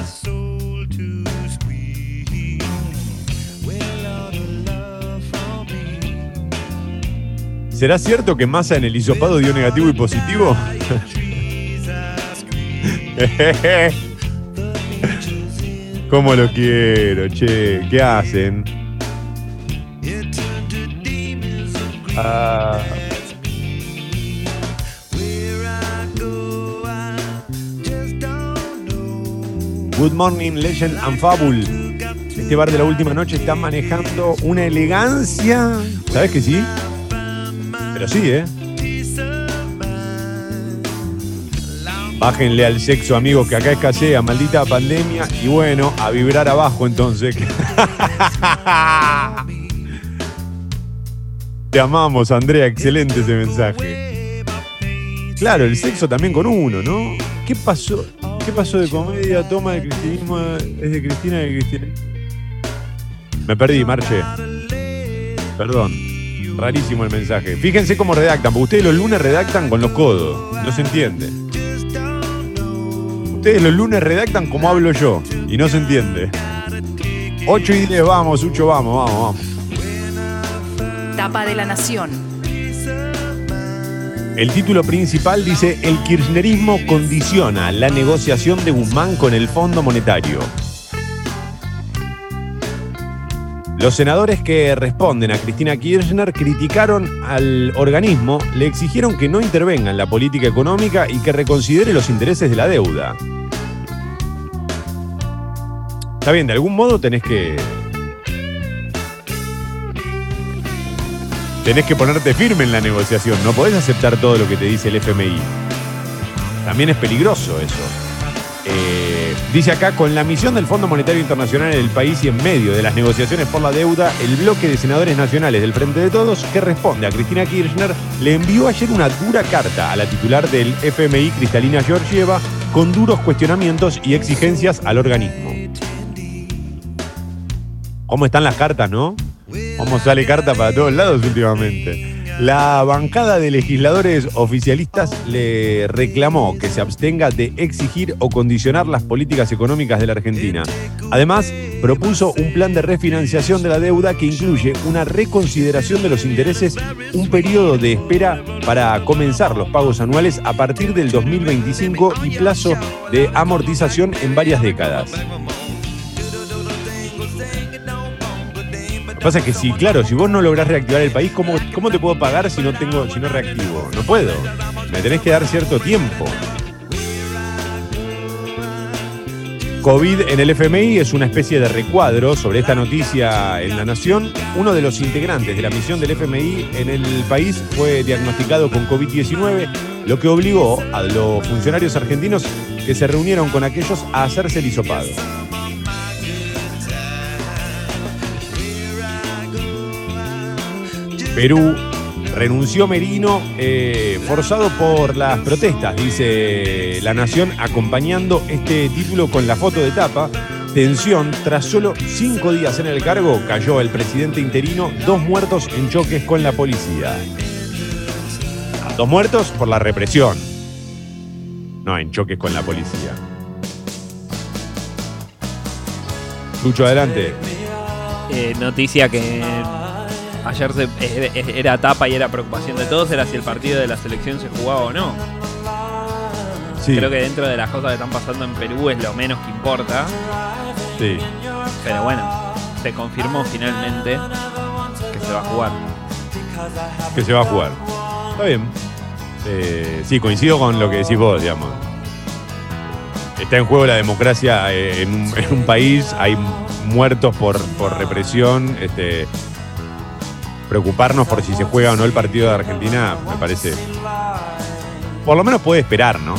¿Será cierto que Massa en el hisopado dio negativo y positivo? ¿Cómo lo quiero, che? ¿Qué hacen? Ah. Good morning, Legend and Fable. este bar de la última noche está manejando una elegancia. ¿Sabes que sí? Pero sí, ¿eh? Bájenle al sexo, amigos, que acá escasea, maldita pandemia. Y bueno, a vibrar abajo entonces. Te amamos, Andrea. Excelente ese mensaje. Claro, el sexo también con uno, ¿no? ¿Qué pasó? ¿Qué pasó de comedia? Toma de cristianismo. ¿Es de Cristina de Cristina? Me perdí, Marche. Perdón. Rarísimo el mensaje. Fíjense cómo redactan, porque ustedes los lunes redactan con los codos. No se entiende. Ustedes los lunes redactan como hablo yo. Y no se entiende. 8 y 10, vamos, Ucho, vamos, vamos, vamos. Tapa de la Nación. El título principal dice: El kirchnerismo condiciona la negociación de Guzmán con el Fondo Monetario. Los senadores que responden a Cristina Kirchner criticaron al organismo, le exigieron que no intervenga en la política económica y que reconsidere los intereses de la deuda. Está bien, de algún modo tenés que. Tenés que ponerte firme en la negociación, no podés aceptar todo lo que te dice el FMI. También es peligroso eso. Eh, dice acá, con la misión del Fondo Monetario Internacional en el país y en medio de las negociaciones por la deuda, el bloque de senadores nacionales del Frente de Todos, que responde a Cristina Kirchner, le envió ayer una dura carta a la titular del FMI, Cristalina Georgieva, con duros cuestionamientos y exigencias al organismo. ¿Cómo están las cartas, no? ¿Cómo sale carta para todos lados últimamente? La bancada de legisladores oficialistas le reclamó que se abstenga de exigir o condicionar las políticas económicas de la Argentina. Además, propuso un plan de refinanciación de la deuda que incluye una reconsideración de los intereses, un periodo de espera para comenzar los pagos anuales a partir del 2025 y plazo de amortización en varias décadas. Pasa que si, claro, si vos no lográs reactivar el país, ¿cómo, cómo te puedo pagar si no tengo, si no reactivo? No puedo. Me tenés que dar cierto tiempo. COVID en el FMI es una especie de recuadro sobre esta noticia en La Nación. Uno de los integrantes de la misión del FMI en el país fue diagnosticado con COVID-19, lo que obligó a los funcionarios argentinos que se reunieron con aquellos a hacerse el hisopado. Perú renunció Merino eh, forzado por las protestas, dice La Nación, acompañando este título con la foto de tapa. Tensión, tras solo cinco días en el cargo, cayó el presidente interino, dos muertos en choques con la policía. Dos muertos por la represión, no en choques con la policía. Lucho, adelante. Eh, noticia que ayer se- eh, eh, era tapa y era preocupación de todos, era si el partido de la selección se jugaba o no. Sí, Creo que dentro de las cosas que están pasando en Perú es lo menos que importa. sí. Pero bueno, se confirmó finalmente que se va a jugar. que se va a jugar. Está bien. Eh, sí, coincido con lo que decís vos, digamos. Está en juego la democracia eh, en, un, en un país, hay muertos por, por represión. Este, preocuparnos por si se juega o no el partido de Argentina, me parece. Por lo menos puede esperar, ¿no?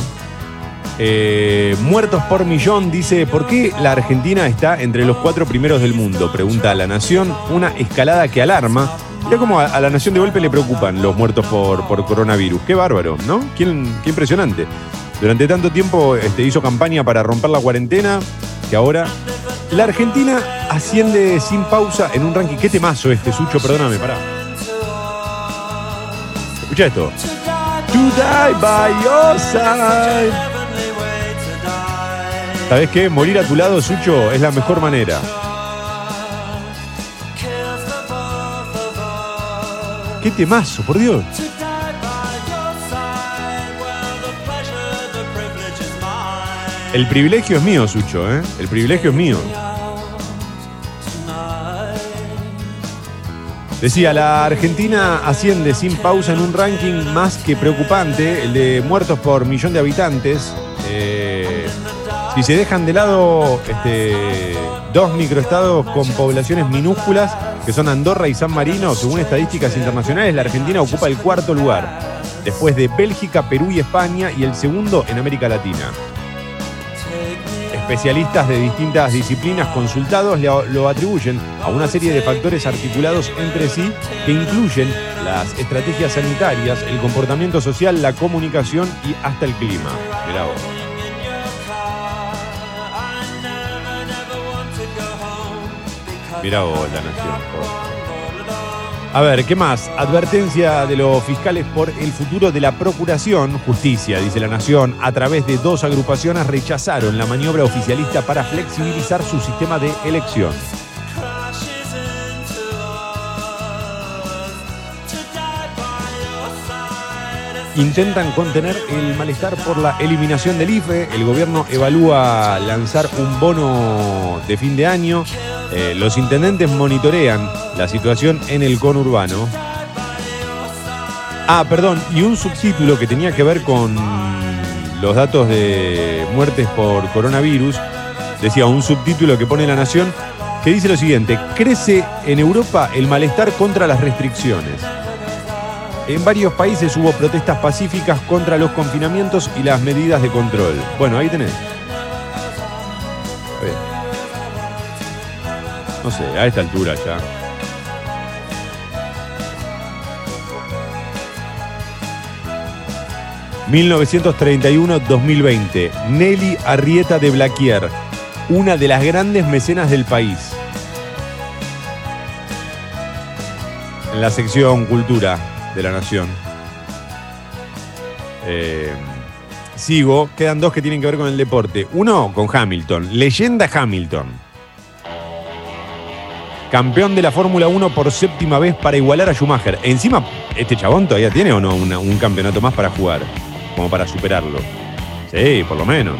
Eh, muertos por millón dice, ¿por qué la Argentina está entre los cuatro primeros del mundo? Pregunta a la Nación, una escalada que alarma. Mira cómo a, a la Nación de golpe le preocupan los muertos por, por coronavirus. Qué bárbaro, ¿no? Qué, qué impresionante. Durante tanto tiempo este, hizo campaña para romper la cuarentena, que ahora... La Argentina asciende sin pausa en un ranking. ¿Qué temazo este, Sucho? Perdóname, pará. Escucha esto. To die by your side. ¿Sabes qué? Morir a tu lado, Sucho, es la mejor manera. ¿Qué temazo, por Dios? El privilegio es mío, Sucho, ¿eh? El privilegio es mío. Decía, la Argentina asciende sin pausa en un ranking más que preocupante, el de muertos por millón de habitantes. Eh, si se dejan de lado este, dos microestados con poblaciones minúsculas, que son Andorra y San Marino, según estadísticas internacionales, la Argentina ocupa el cuarto lugar, después de Bélgica, Perú y España, y el segundo en América Latina. Especialistas de distintas disciplinas consultados lo atribuyen a una serie de factores articulados entre sí que incluyen las estrategias sanitarias, el comportamiento social, la comunicación y hasta el clima. Mirá vos. Mirá vos la nación. A ver, ¿qué más? Advertencia de los fiscales por el futuro de la Procuración. Justicia, dice la Nación, a través de dos agrupaciones rechazaron la maniobra oficialista para flexibilizar su sistema de elección. Intentan contener el malestar por la eliminación del IFE. El gobierno evalúa lanzar un bono de fin de año. Eh, los intendentes monitorean la situación en el conurbano. Ah, perdón, y un subtítulo que tenía que ver con los datos de muertes por coronavirus. Decía un subtítulo que pone La Nación que dice lo siguiente, crece en Europa el malestar contra las restricciones. En varios países hubo protestas pacíficas contra los confinamientos y las medidas de control. Bueno, ahí tenés. No sé, a esta altura ya. ...1931-2020... Nelly Arrieta de Blaquier... ...una de las grandes mecenas del país... ...en la sección Cultura de la Nación... Eh, sigo, quedan dos que tienen que ver con el deporte. Uno con Hamilton, leyenda Hamilton. Campeón de la Fórmula 1 por séptima vez para igualar a Schumacher. Encima, ¿este chabón todavía tiene o no un campeonato más para jugar? Como para superarlo. Sí, por lo menos.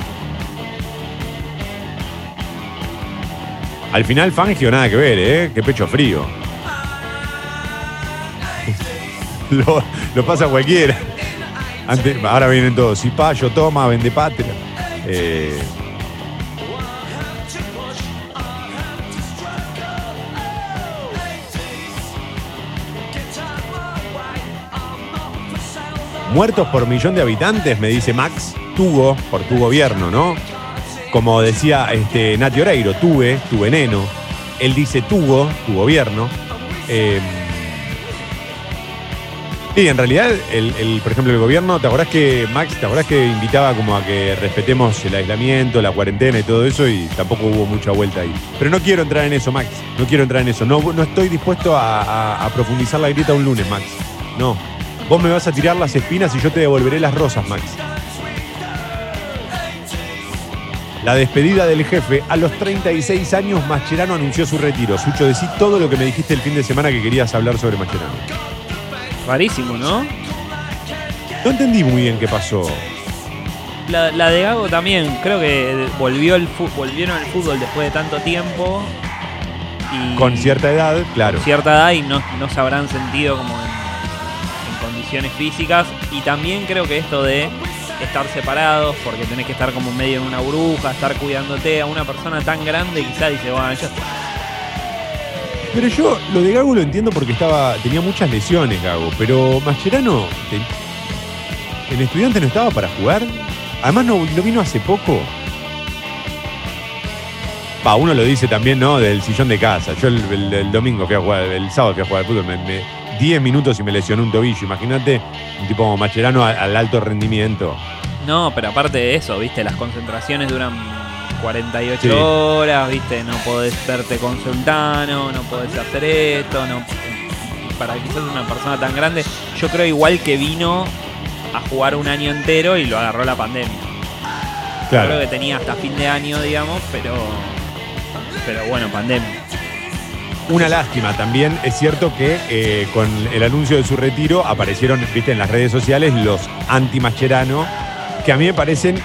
Al final Fangio nada que ver, ¿eh? Qué pecho frío. lo, lo pasa cualquiera. Ahora vienen todos. Cipayo, toma, vende patria. Eh, Muertos por millón de habitantes, me dice Max, tuvo, por tu gobierno, ¿no? Como decía este, Nati Oreiro, tuve, tu veneno. Él dice tuvo, tu gobierno. Eh, Sí, en realidad, el, el, por ejemplo, el gobierno, ¿te acordás que, Max, te acordás que invitaba como a que respetemos el aislamiento, la cuarentena y todo eso y tampoco hubo mucha vuelta ahí? Pero no quiero entrar en eso, Max, no quiero entrar en eso. No, no estoy dispuesto a, a- profundizar la grieta un lunes, Max. No. Vos me vas a tirar las espinas y yo te devolveré las rosas, Max. La despedida del jefe. A los 36 años, Mascherano anunció su retiro. Sucho, decí todo lo que me dijiste el fin de semana que querías hablar sobre Mascherano. Rarísimo, ¿no? No entendí muy bien qué pasó. La, la de Gago también, creo que volvió el fu- volvieron al fútbol después de tanto tiempo. Y Con cierta edad, claro. con cierta edad y no, no se habrán sentido como en, en condiciones físicas. Y también creo que esto de estar separados, porque tenés que estar como medio en una burbuja, estar cuidándote a una persona tan grande, quizás dice, bueno, ya está. Pero yo lo de Gago lo entiendo porque estaba tenía muchas lesiones, Gago. Pero Mascherano en estudiante no estaba para jugar. Además no, no vino hace poco. Pa, uno lo dice también, ¿no? Del sillón de casa. Yo el, el- el domingo fui a jugar, el sábado fui a jugar al fútbol, me, me- 10 minutos y me lesioné un tobillo. Imagínate un tipo como Mascherano al, al alto rendimiento. No, pero aparte de eso, viste, las concentraciones duran 48 Sí. horas, viste, no podés verte con Sultano, no podés hacer esto, no para quizás una persona tan grande, yo creo igual que vino a jugar un año entero y lo agarró la pandemia. Claro. Creo que tenía hasta fin de año, digamos, pero pero bueno, pandemia. Una lástima también, es cierto que eh, con el anuncio de su retiro aparecieron, viste, en las redes sociales los anti-Mascherano, que a mí me parecen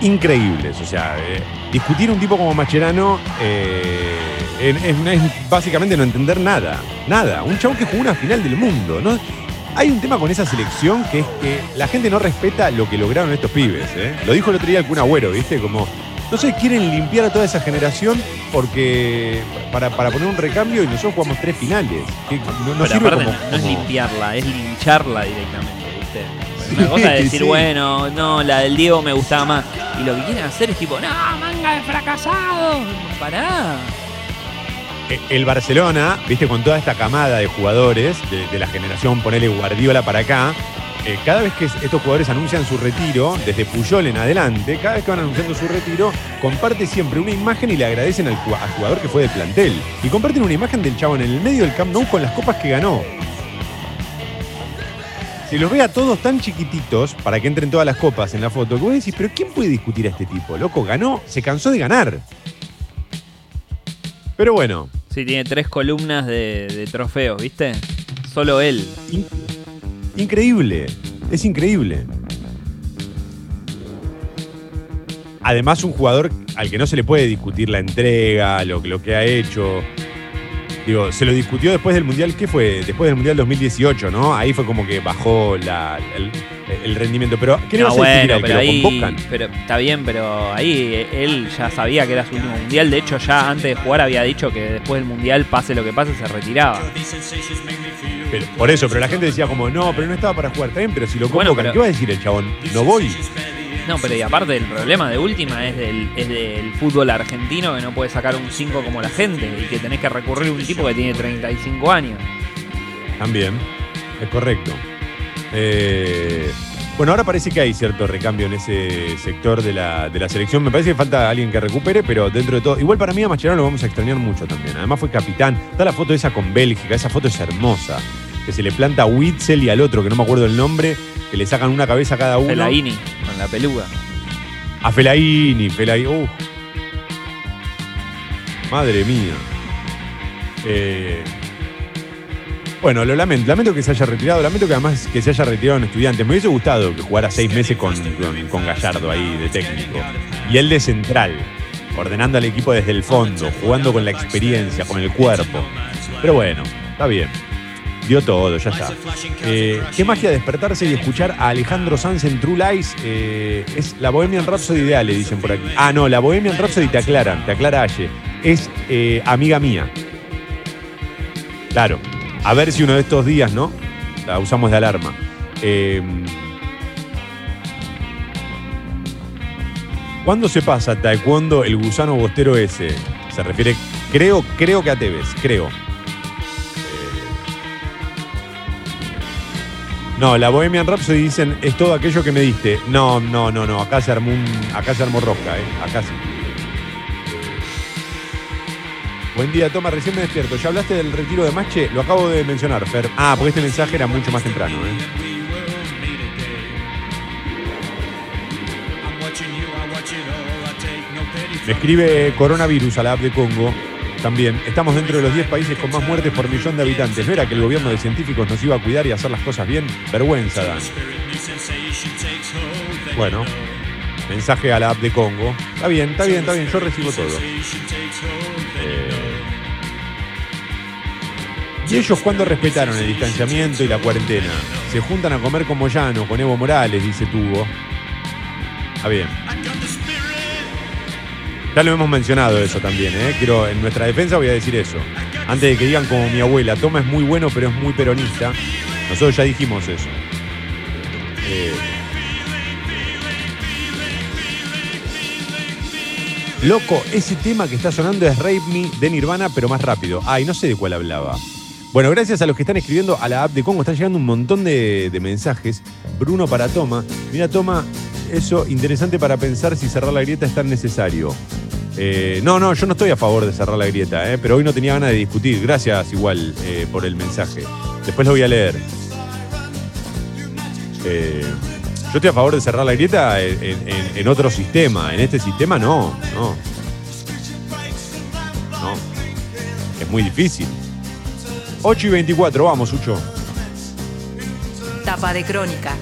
increíbles. O sea, eh, discutir un tipo como Mascherano eh, es, básicamente no entender nada. Nada. Un chabón que jugó una final del mundo. ¿no? Hay un tema con esa selección que es que la gente no respeta lo que lograron estos pibes. ¿eh? Lo dijo el otro día Kun Agüero, ¿viste? Como No sé, quieren limpiar a toda esa generación porque para, para poner un recambio y nosotros jugamos tres finales. Que no, no Pero sirve aparte como- no es como- limpiarla, es lincharla directamente, ¿viste? Una cosa decir, sí. bueno, no, la del Diego me gustaba más. Y lo que quieren hacer es tipo, no, manga de fracasados. Pará. Eh, El Barcelona, viste, con toda esta camada de jugadores de, de la generación, ponele Guardiola para acá, eh, cada vez que estos jugadores anuncian su retiro, desde Puyol en adelante, cada vez que van anunciando su retiro, comparte siempre una imagen y le agradecen al, al jugador que fue de plantel. Y comparten una imagen del chabón en el medio del Camp Nou con las copas que ganó. Si los ve a todos tan chiquititos para que entren todas las copas en la foto, que vos decís, pero ¿quién puede discutir a este tipo? Loco, ganó, se cansó de ganar. Pero bueno, Sí, tiene tres columnas de, de trofeos, ¿viste? Solo él. In- increíble, es increíble. Además, un jugador al que no se le puede discutir la entrega, lo, lo que ha hecho. Digo, se lo discutió después del Mundial, ¿qué fue? Después del Mundial 2018, ¿no? Ahí fue como que bajó la- el, el rendimiento. Pero, ¿qué le No, vas a decir al que pero lo convocan? pero está bien, pero ahí él ya sabía que era su último mundial. De hecho, ya antes de jugar había dicho que después del mundial, pase lo que pase, se retiraba. Pero- por eso, pero la gente decía como, no, pero no estaba para jugar. Bien, pero si lo Bueno, convocan, pero- ¿qué va a decir el chabón? No voy. No, pero y aparte el problema de última es del, es del fútbol argentino que no puede sacar un 5 como la gente y que tenés que recurrir a un tipo que tiene 35 años. También, es correcto. Eh, bueno, ahora parece que hay cierto recambio en ese sector de la, de la selección. Me parece que falta alguien que recupere, pero dentro de todo. Igual para mí a Mascherano lo vamos a extrañar mucho también. Además fue capitán. Está la foto esa con Bélgica, esa foto es hermosa. Que se le planta a Witzel y al otro, que no me acuerdo el nombre, que le sacan una cabeza a cada uno. Fellaini, con la peluga. A Felaini, Felaini. uf. Madre mía. Eh, bueno, lo lamento. Lamento que se haya retirado. Lamento que además que se haya retirado en estudiantes. Me hubiese gustado que jugara seis meses con, con- con Gallardo ahí de técnico. Y él de central, ordenando al equipo desde el fondo, jugando con la experiencia, con el cuerpo. Pero bueno, está bien. Dio todo, ya está. Eh, qué magia despertarse y escuchar a Alejandro Sanz en True Lies. eh, es la Bohemian Rhapsody de Ale, dicen por aquí. Ah, no, la Bohemian Rhapsody te aclaran, te aclara Aye. Es eh, amiga mía. Claro. A ver si uno de estos días, ¿no? La usamos de alarma. ¿Cuándo se pasa Taekwondo el gusano bostero ese? Se refiere, creo, creo que a Tevez, creo. No, la Bohemian Rhapsody dicen es todo aquello que me diste. No, no, no, no. Acá se armó un, acá se armó rosca, eh. Acá sí. Buen día, Toma, recién me despierto. ¿Ya hablaste del retiro de Mache? Lo acabo de mencionar, Fer. Ah, porque este mensaje era mucho más temprano, ¿eh? Me escribe coronavirus a la app de Congo. También, estamos dentro de los 10 países con más muertes por millón de habitantes. ¿No era que el gobierno de científicos nos iba a cuidar y hacer las cosas bien? Vergüenza, Dan. Bueno, mensaje a la app de Congo. Está bien, está bien, está bien. Yo recibo todo. Eh, ¿Y ellos cuándo respetaron el distanciamiento y la cuarentena? Se juntan a comer como llano con Evo Morales, dice Tubo. Está bien. Ya lo hemos mencionado eso también, ¿eh? Quiero, en nuestra defensa voy a decir eso. Antes de que digan como mi abuela, Toma es muy bueno pero es muy peronista. Nosotros ya dijimos eso. Eh, Loco, ese tema que está sonando es Rape Me de Nirvana, pero más rápido. Ay, no sé de cuál hablaba. Bueno, gracias a los que están escribiendo a la app de Congo, están llegando un montón de, mensajes. Bruno para Toma. Mira, Toma, eso interesante para pensar si cerrar la grieta es tan necesario. Eh, no, no, yo no estoy a favor de cerrar la grieta, eh, pero hoy no tenía ganas de discutir. Gracias igual eh, por el mensaje. Después lo voy a leer. Eh, yo estoy a favor de cerrar la grieta en, otro sistema. En este sistema no. No. Es muy difícil. 8 y 24, vamos, Ucho. Tapa de crónica.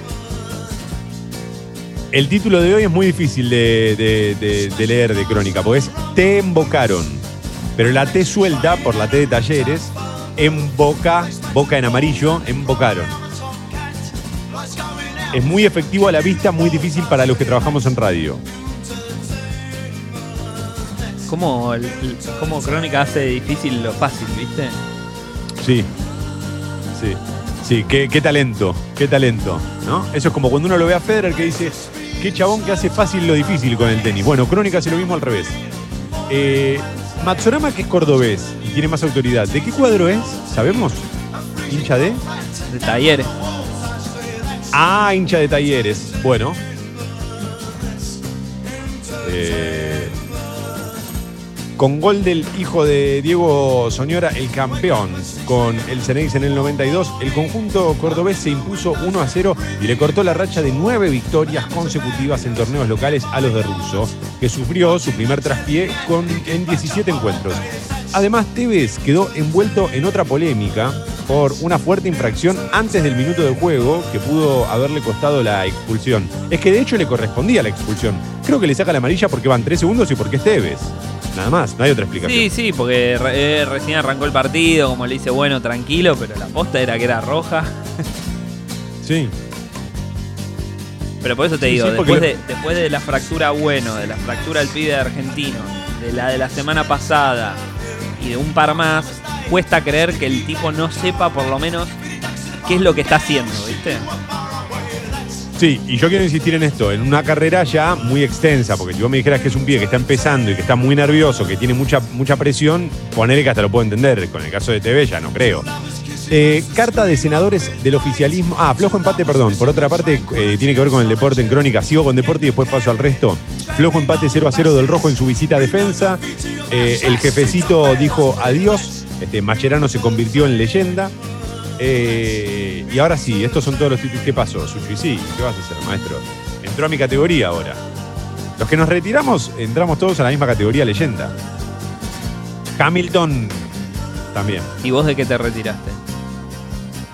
El título de hoy es muy difícil de, de- de- de leer de crónica, porque es Te embocaron. Pero la T suelta, por la T de talleres, en boca, boca en amarillo, embocaron. Es muy efectivo a la vista, muy difícil para los que trabajamos en radio. Cómo, el- cómo Crónica hace difícil lo fácil, ¿viste? Sí. Sí. Sí, qué, qué talento, qué talento, ¿no? Eso es como cuando uno lo ve a Federer que dice, qué chabón que hace fácil lo difícil con el tenis. Bueno, Crónica hace lo mismo al revés. Eh, Matsurama, que es cordobés y tiene más autoridad, ¿de qué cuadro es? ¿Sabemos? ¿Hincha de? De talleres. Ah, hincha de talleres. Bueno. Eh, con gol del hijo de Diego Soñora, el campeón, con el Cenex en el 92, el conjunto cordobés se impuso 1 a 0 y le cortó la racha de nueve victorias consecutivas en torneos locales a los de Russo, que sufrió su primer traspié con, en 17 encuentros. Además, Tevez quedó envuelto en otra polémica por una fuerte infracción antes del minuto de juego que pudo haberle costado la expulsión. Es que de hecho le correspondía la expulsión. Creo que le saca la amarilla porque van tres segundos y porque es Tevez. Nada más, no hay otra explicación. Sí, sí, porque eh, recién arrancó el partido, como le dice, bueno, tranquilo, pero la posta era que era roja. Sí. Pero por eso te Sí, digo, sí, después, lo- de, después de la fractura bueno, de la fractura del pibe argentino, de la de la semana pasada y de un par más, cuesta creer que el tipo no sepa por lo menos qué es lo que está haciendo, ¿viste? Sí, y yo quiero insistir en esto, en una carrera ya muy extensa, porque si vos me dijeras que es un pibe que está empezando y que está muy nervioso, que tiene mucha, mucha presión, ponele que hasta lo puedo entender. Con el caso de TV ya no creo. Eh, carta de senadores del oficialismo. Ah, flojo empate, perdón. Por otra parte, eh, tiene que ver con el deporte en crónica. Sigo con deporte y después paso al resto. Flojo empate 0 a 0 del Rojo en su visita a defensa. Eh, el jefecito dijo adiós. Este, Macherano se convirtió en leyenda. Y ahora sí, estos son todos los títulos. ¿Qué pasó, Sucho? Y sí, ¿qué vas a hacer, maestro? Entró a mi categoría ahora. Los que nos retiramos, entramos todos a la misma categoría leyenda. Hamilton también. ¿Y vos de qué te retiraste?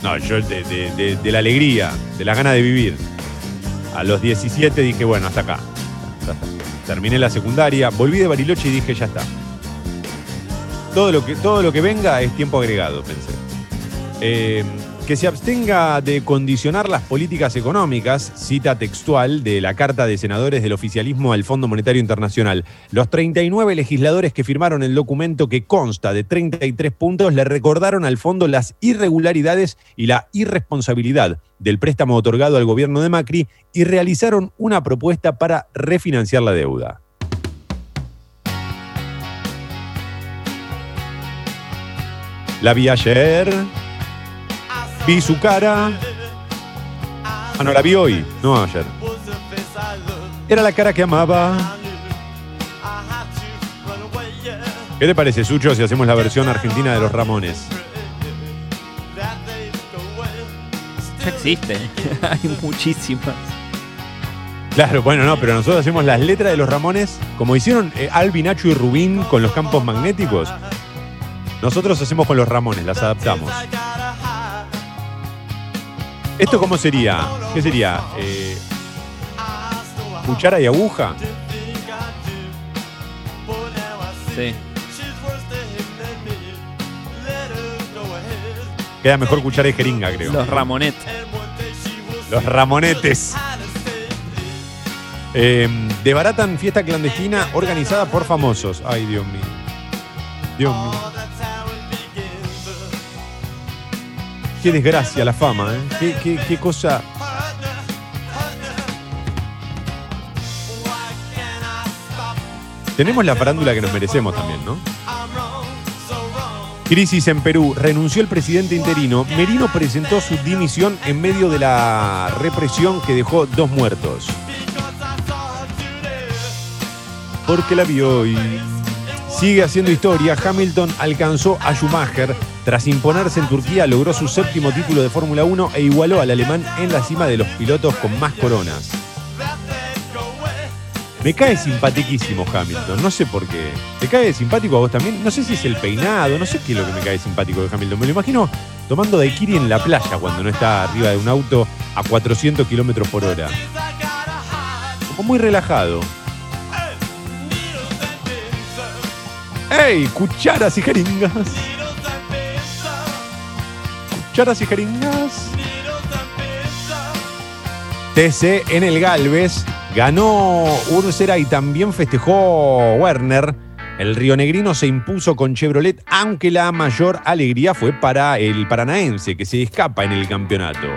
No, yo de, la alegría, de la gana de vivir. A los 17 dije, bueno, hasta acá. Terminé la secundaria, volví de Bariloche y dije, ya está. Todo lo que, todo lo que venga es tiempo agregado, pensé. Eh, que se abstenga de condicionar las políticas económicas, cita textual de la Carta de Senadores del Oficialismo al Fondo Monetario Internacional. Los 39 legisladores que firmaron el documento que consta de 33 puntos le recordaron al fondo las irregularidades y la irresponsabilidad del préstamo otorgado al gobierno de Macri y realizaron una propuesta para refinanciar la deuda. La vi ayer. Vi su cara. Ah, no, la vi hoy, no ayer. Era la cara que amaba. ¿Qué te parece, Sucho, si hacemos la versión argentina de los Ramones? Ya existe. Hay muchísimas. Claro, bueno, no, pero nosotros hacemos las letras de los Ramones, como hicieron eh, Albi, Nacho y Rubín con los campos magnéticos. Nosotros hacemos con los Ramones, las adaptamos. ¿Esto cómo sería? ¿Qué sería? Eh, ¿Cuchara y aguja? Sí. Queda mejor cuchara y jeringa, creo. Los Ramonet. Los Ramonetes. Eh, debaratan fiesta clandestina organizada por famosos. Ay, Dios mío. Dios mío. Qué desgracia la fama, ¿eh? Qué, qué- cosa. Tenemos la farándula que nos merecemos también, ¿no? Crisis en Perú. Renunció el presidente interino. Merino presentó su dimisión en medio de la represión que dejó dos muertos. Porque la vio y sigue haciendo historia. Hamilton alcanzó a Schumacher. Tras imponerse en Turquía, logró su séptimo título de Fórmula 1 e igualó al alemán en la cima de los pilotos con más coronas. Me cae simpatiquísimo Hamilton, no sé por qué. ¿Te cae simpático a vos también? No sé si es el peinado, no sé qué es lo que me cae simpático de Hamilton. Me lo imagino tomando daiquiri en la playa cuando no está arriba de un auto a 400 kilómetros por hora. Como muy relajado. ¡Ey! Cucharas y jeringas. Cucharas y jeringas. TC en el Galvez. Ganó Úrsera y también festejó Werner El rionegrino se impuso con Chevrolet, aunque la mayor alegría fue para el paranaense, que se escapa en el campeonato.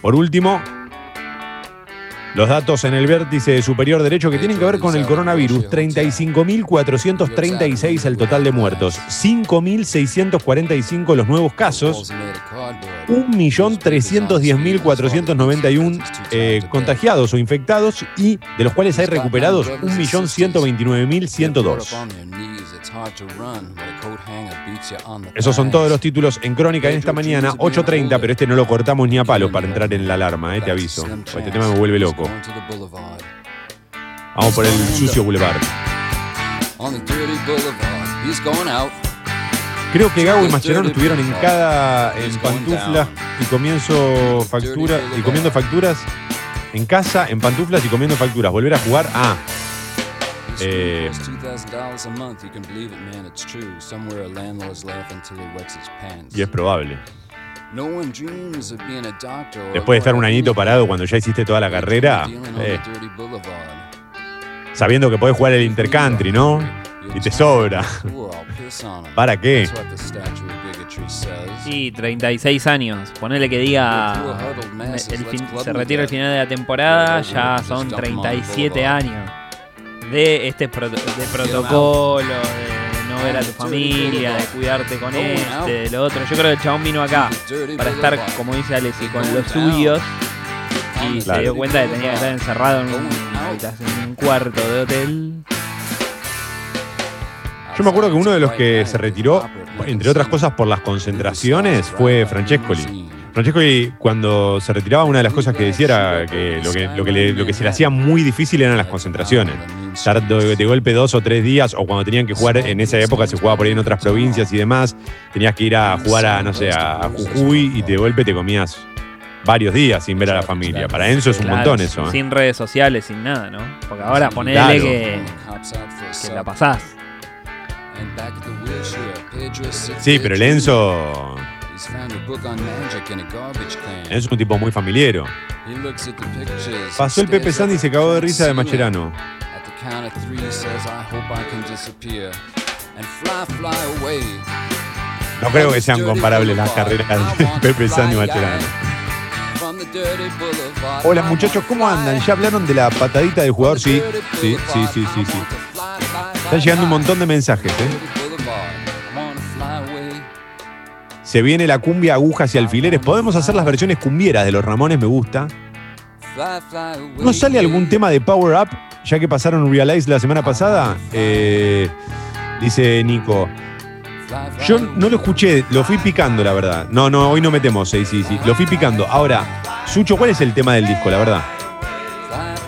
Por último, los datos en el vértice superior derecho que tienen que ver con el coronavirus. 35.436 el total de muertos. 5.645 los nuevos casos. 1.310.491 eh, contagiados o infectados y de los cuales hay recuperados 1.129.102. Esos son todos los títulos en crónica en esta mañana, 8.30, pero este no lo cortamos ni a palos para entrar en la alarma, eh, te aviso. Porque Este tema me vuelve loco. Vamos por el sucio boulevard. Creo que Gago y Mascherano estuvieron en cada en pantufla y comienzo factura y comiendo facturas en casa, en pantuflas y comiendo facturas. Volver a jugar. Ah. Eh, y es probable. Después de estar un añito parado cuando ya hiciste toda la carrera, eh, sabiendo que podés jugar el intercountry, ¿no? Y te sobra. ¿Para qué? Sí, 36 años. Ponele que diga el fin- se retira el final de la temporada, ya son 37 años de este de protocolo, de no ver a tu familia, de cuidarte con este, de lo otro. Yo creo que el chabón vino acá para estar, como dice Alessi, con los suyos y se dio cuenta de que tenía que estar encerrado en un, en un cuarto de hotel. Yo me acuerdo que uno de los que se retiró, entre otras cosas por las concentraciones, fue Francescoli. Francescoli, cuando se retiraba, una de las cosas que decía era que lo que, lo que, le- lo que se le hacía muy difícil eran las concentraciones. Estar de, de golpe dos o tres días, o cuando tenían que jugar, en esa época se jugaba por ahí en otras provincias y demás, tenías que ir a jugar a, no sé, a Jujuy y de golpe te comías varios días sin ver a la familia. Para Enzo es un Claro, montón eso. ¿eh? Sin redes sociales, sin nada, ¿no? Porque ahora ponele Claro. que, que la pasás. Sí, pero el Enzo, Enzo es un tipo muy familiero. Pasó el Pepe Sandy y se cagó de risa de Macherano. No creo que sean comparables las carreras de Pepe Sandy y Macherano. Hola muchachos, ¿cómo andan? ¿Ya hablaron de la patadita del jugador? Sí, sí, sí, sí, sí, sí. Están llegando un montón de mensajes, ¿eh? Se viene la cumbia agujas y alfileres. Podemos hacer las versiones cumbieras de los Ramones, me gusta. ¿No sale algún tema de Power Up? Ya que pasaron Realize la semana pasada. Eh, dice Nico. Yo no lo escuché, lo fui picando, la verdad. No, no, hoy no metemos, sí, sí, sí. Lo fui picando. Ahora, Sucho, ¿cuál es el tema del disco, la verdad?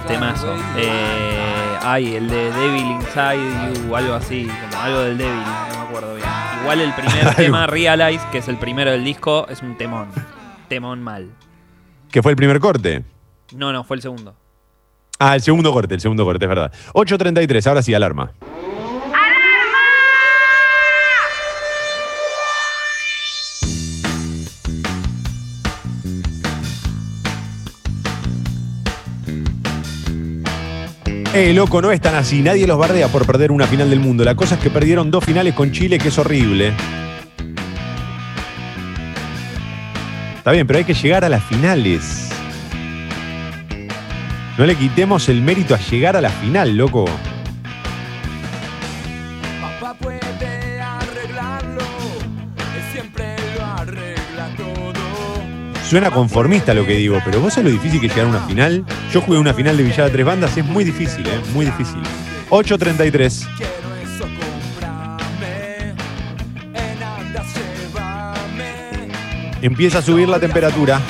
Temazo. Eh, ay, el de Devil Inside You, algo así, como algo del Devil, no me acuerdo bien. Igual el primer tema, Realize, que es el primero del disco, es un temón. Temón mal. Que fue el primer corte. No, no, fue el segundo. Ah, el segundo corte, el segundo corte, es verdad. 8.33, ahora sí, alarma. Eh, loco, no es tan así. Nadie los bardea por perder una final del mundo. La cosa es que perdieron dos finales con Chile, que es horrible. Está bien, pero hay que llegar a las finales. No le quitemos el mérito a llegar a la final, loco. Papá puede arreglarlo, siempre lo arregla todo. Suena conformista lo que digo, pero vos sabés lo difícil que es llegar a una final. Yo jugué una final de Villada Tres Bandas, es muy difícil, ¿eh? Muy difícil. 8.33. Quiero eso comprarme, en andas llévame. Empieza a subir la temperatura.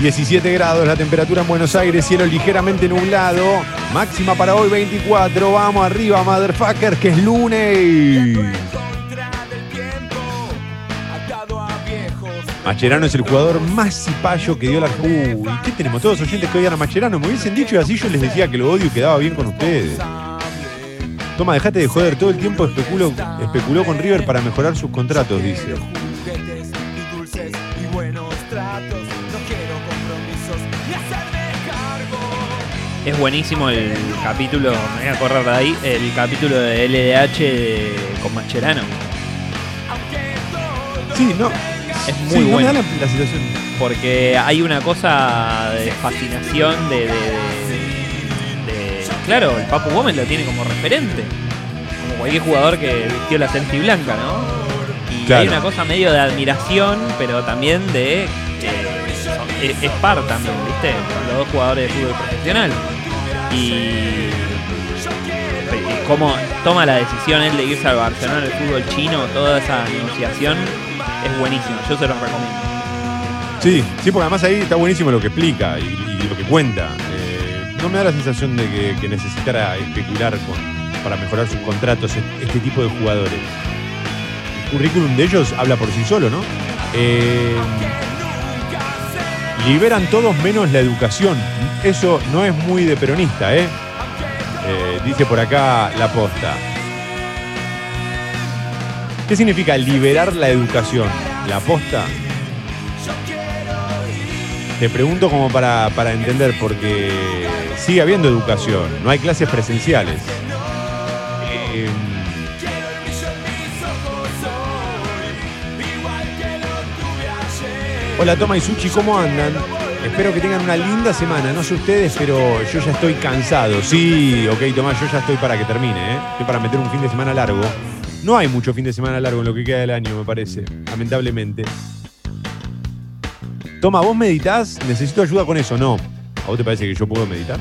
17 grados la temperatura en Buenos Aires, cielo ligeramente nublado. Máxima para hoy 24. Vamos arriba, motherfucker, que es lunes. Macherano es el jugador más cipayo que dio la. Uy, ¿qué tenemos? Todos los oyentes que odian a Macherano. Me hubiesen dicho y así yo les decía que lo odio y quedaba bien con ustedes. Toma, dejate de joder. Todo el tiempo especulo, especuló con River para mejorar sus contratos, dice. Es buenísimo el capítulo, me voy a correr de ahí, el capítulo de LDH de- con Mascherano. Sí, no. Es muy sí, no me bueno. da la, la situación. Porque hay una cosa de fascinación de, de- de- Claro, el Papu Gómez lo tiene como referente. Como cualquier jugador que vistió la y blanca, ¿no? Y Claro. hay una cosa medio de admiración, pero también de. eh, es, par también, ¿viste? Los dos jugadores de fútbol profesional. Y. y cómo toma la decisión él de irse al Barcelona del fútbol chino, toda esa negociación es buenísimo. Yo se los recomiendo. Sí, sí, porque además ahí está buenísimo lo que explica y, lo que cuenta. Eh, no me da la sensación de que, necesitara especular con- para mejorar sus contratos e- este tipo de jugadores. El currículum de ellos habla por sí solo, ¿no? Eh, liberan todos menos la educación. Eso no es muy de peronista, ¿eh? Eh, dice por acá la posta. ¿Qué significa liberar la educación? ¿La posta? Te pregunto como para, para entender, porque sigue habiendo educación, no hay clases presenciales. Eh, hola Toma y Suchi, ¿cómo andan? Espero que tengan una linda semana, no sé ustedes, pero yo ya estoy cansado. Sí, ok Tomás, yo ya estoy para que termine, ¿eh? Estoy para meter un fin de semana largo. No hay mucho fin de semana largo en lo que queda del año, me parece, lamentablemente. Toma, ¿vos meditas? Necesito ayuda con eso, ¿no? ¿A vos te parece que yo puedo meditar?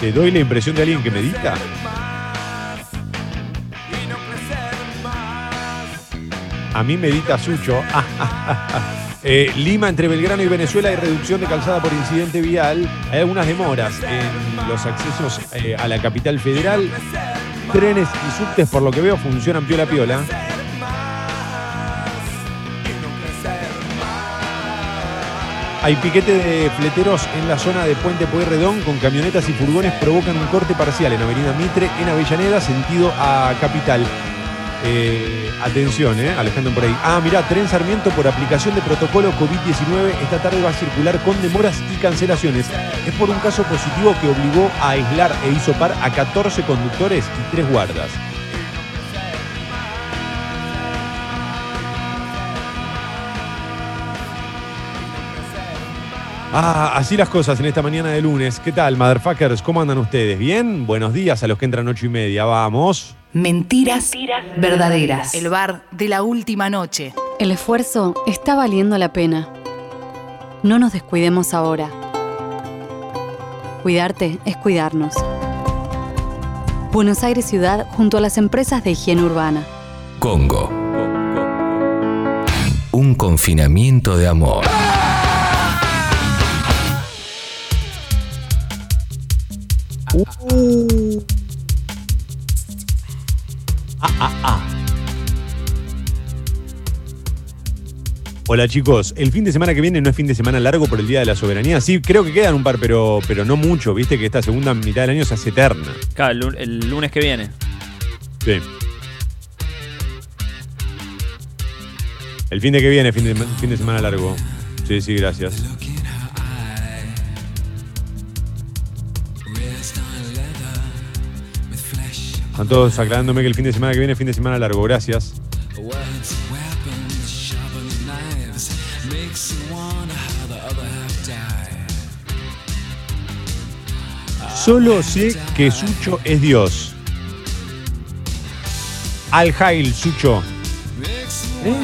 ¿Te doy la impresión de alguien que medita? A mí medita Sucho. Eh, Lima entre Belgrano y Venezuela hay reducción de calzada por incidente vial. Hay algunas demoras en los accesos eh, a la capital federal. Trenes y subtes, por lo que veo, funcionan piola piola. Hay piquete de fleteros en la zona de Puente Pueyrredón con camionetas y furgones provocan un corte parcial en Avenida Mitre, en Avellaneda, sentido a Capital. Eh, atención, eh, Alejandro por ahí. Ah, mirá, Tren Sarmiento por aplicación de protocolo COVID-19 esta tarde va a circular con demoras y cancelaciones. Es por un caso positivo que obligó a aislar e hizo par a 14 conductores y 3 guardas. Ah, así las cosas en esta mañana de lunes. ¿Qué tal, motherfuckers? ¿Cómo andan ustedes? ¿Bien? Buenos días a los que entran ocho y media. Vamos. Mentiras verdaderas. El bar de la última noche. El esfuerzo está valiendo la pena. No nos descuidemos ahora. Cuidarte es cuidarnos. Buenos Aires Ciudad junto a las empresas de higiene urbana. Congo. Un confinamiento de amor. Hola chicos, el fin de semana que viene no es fin de semana largo por el Día de la Soberanía. Sí, creo que quedan un par, pero, pero no mucho. Viste que esta segunda mitad del año se hace eterna. Claro, el lunes que viene. Sí. El fin de que viene, fin de, fin de semana largo. Sí, sí, gracias. Están todos aclarándome que el fin de semana que viene es fin de semana largo. Gracias. Solo sé que Sucho es Dios. Al Jail, Sucho. ¿Eh?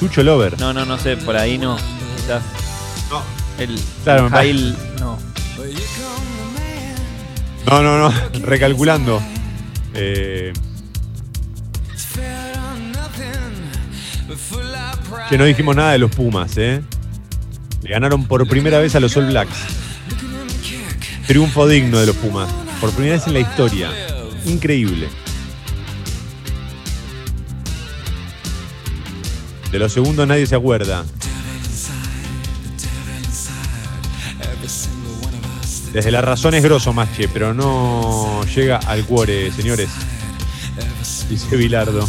Sucho Lover. No, no, no sé, por ahí no. Quizás. No. El, Claro, Jail, no. No, no, no. Recalculando. Eh, que no dijimos nada de los Pumas, ¿eh? Le ganaron por primera vez a los All Blacks. Triunfo digno de los Pumas. Por primera vez en la historia. Increíble. De los segundos nadie se acuerda. Desde la razón es grosso, Mache, pero no llega al cuore, señores. Dice Bilardo.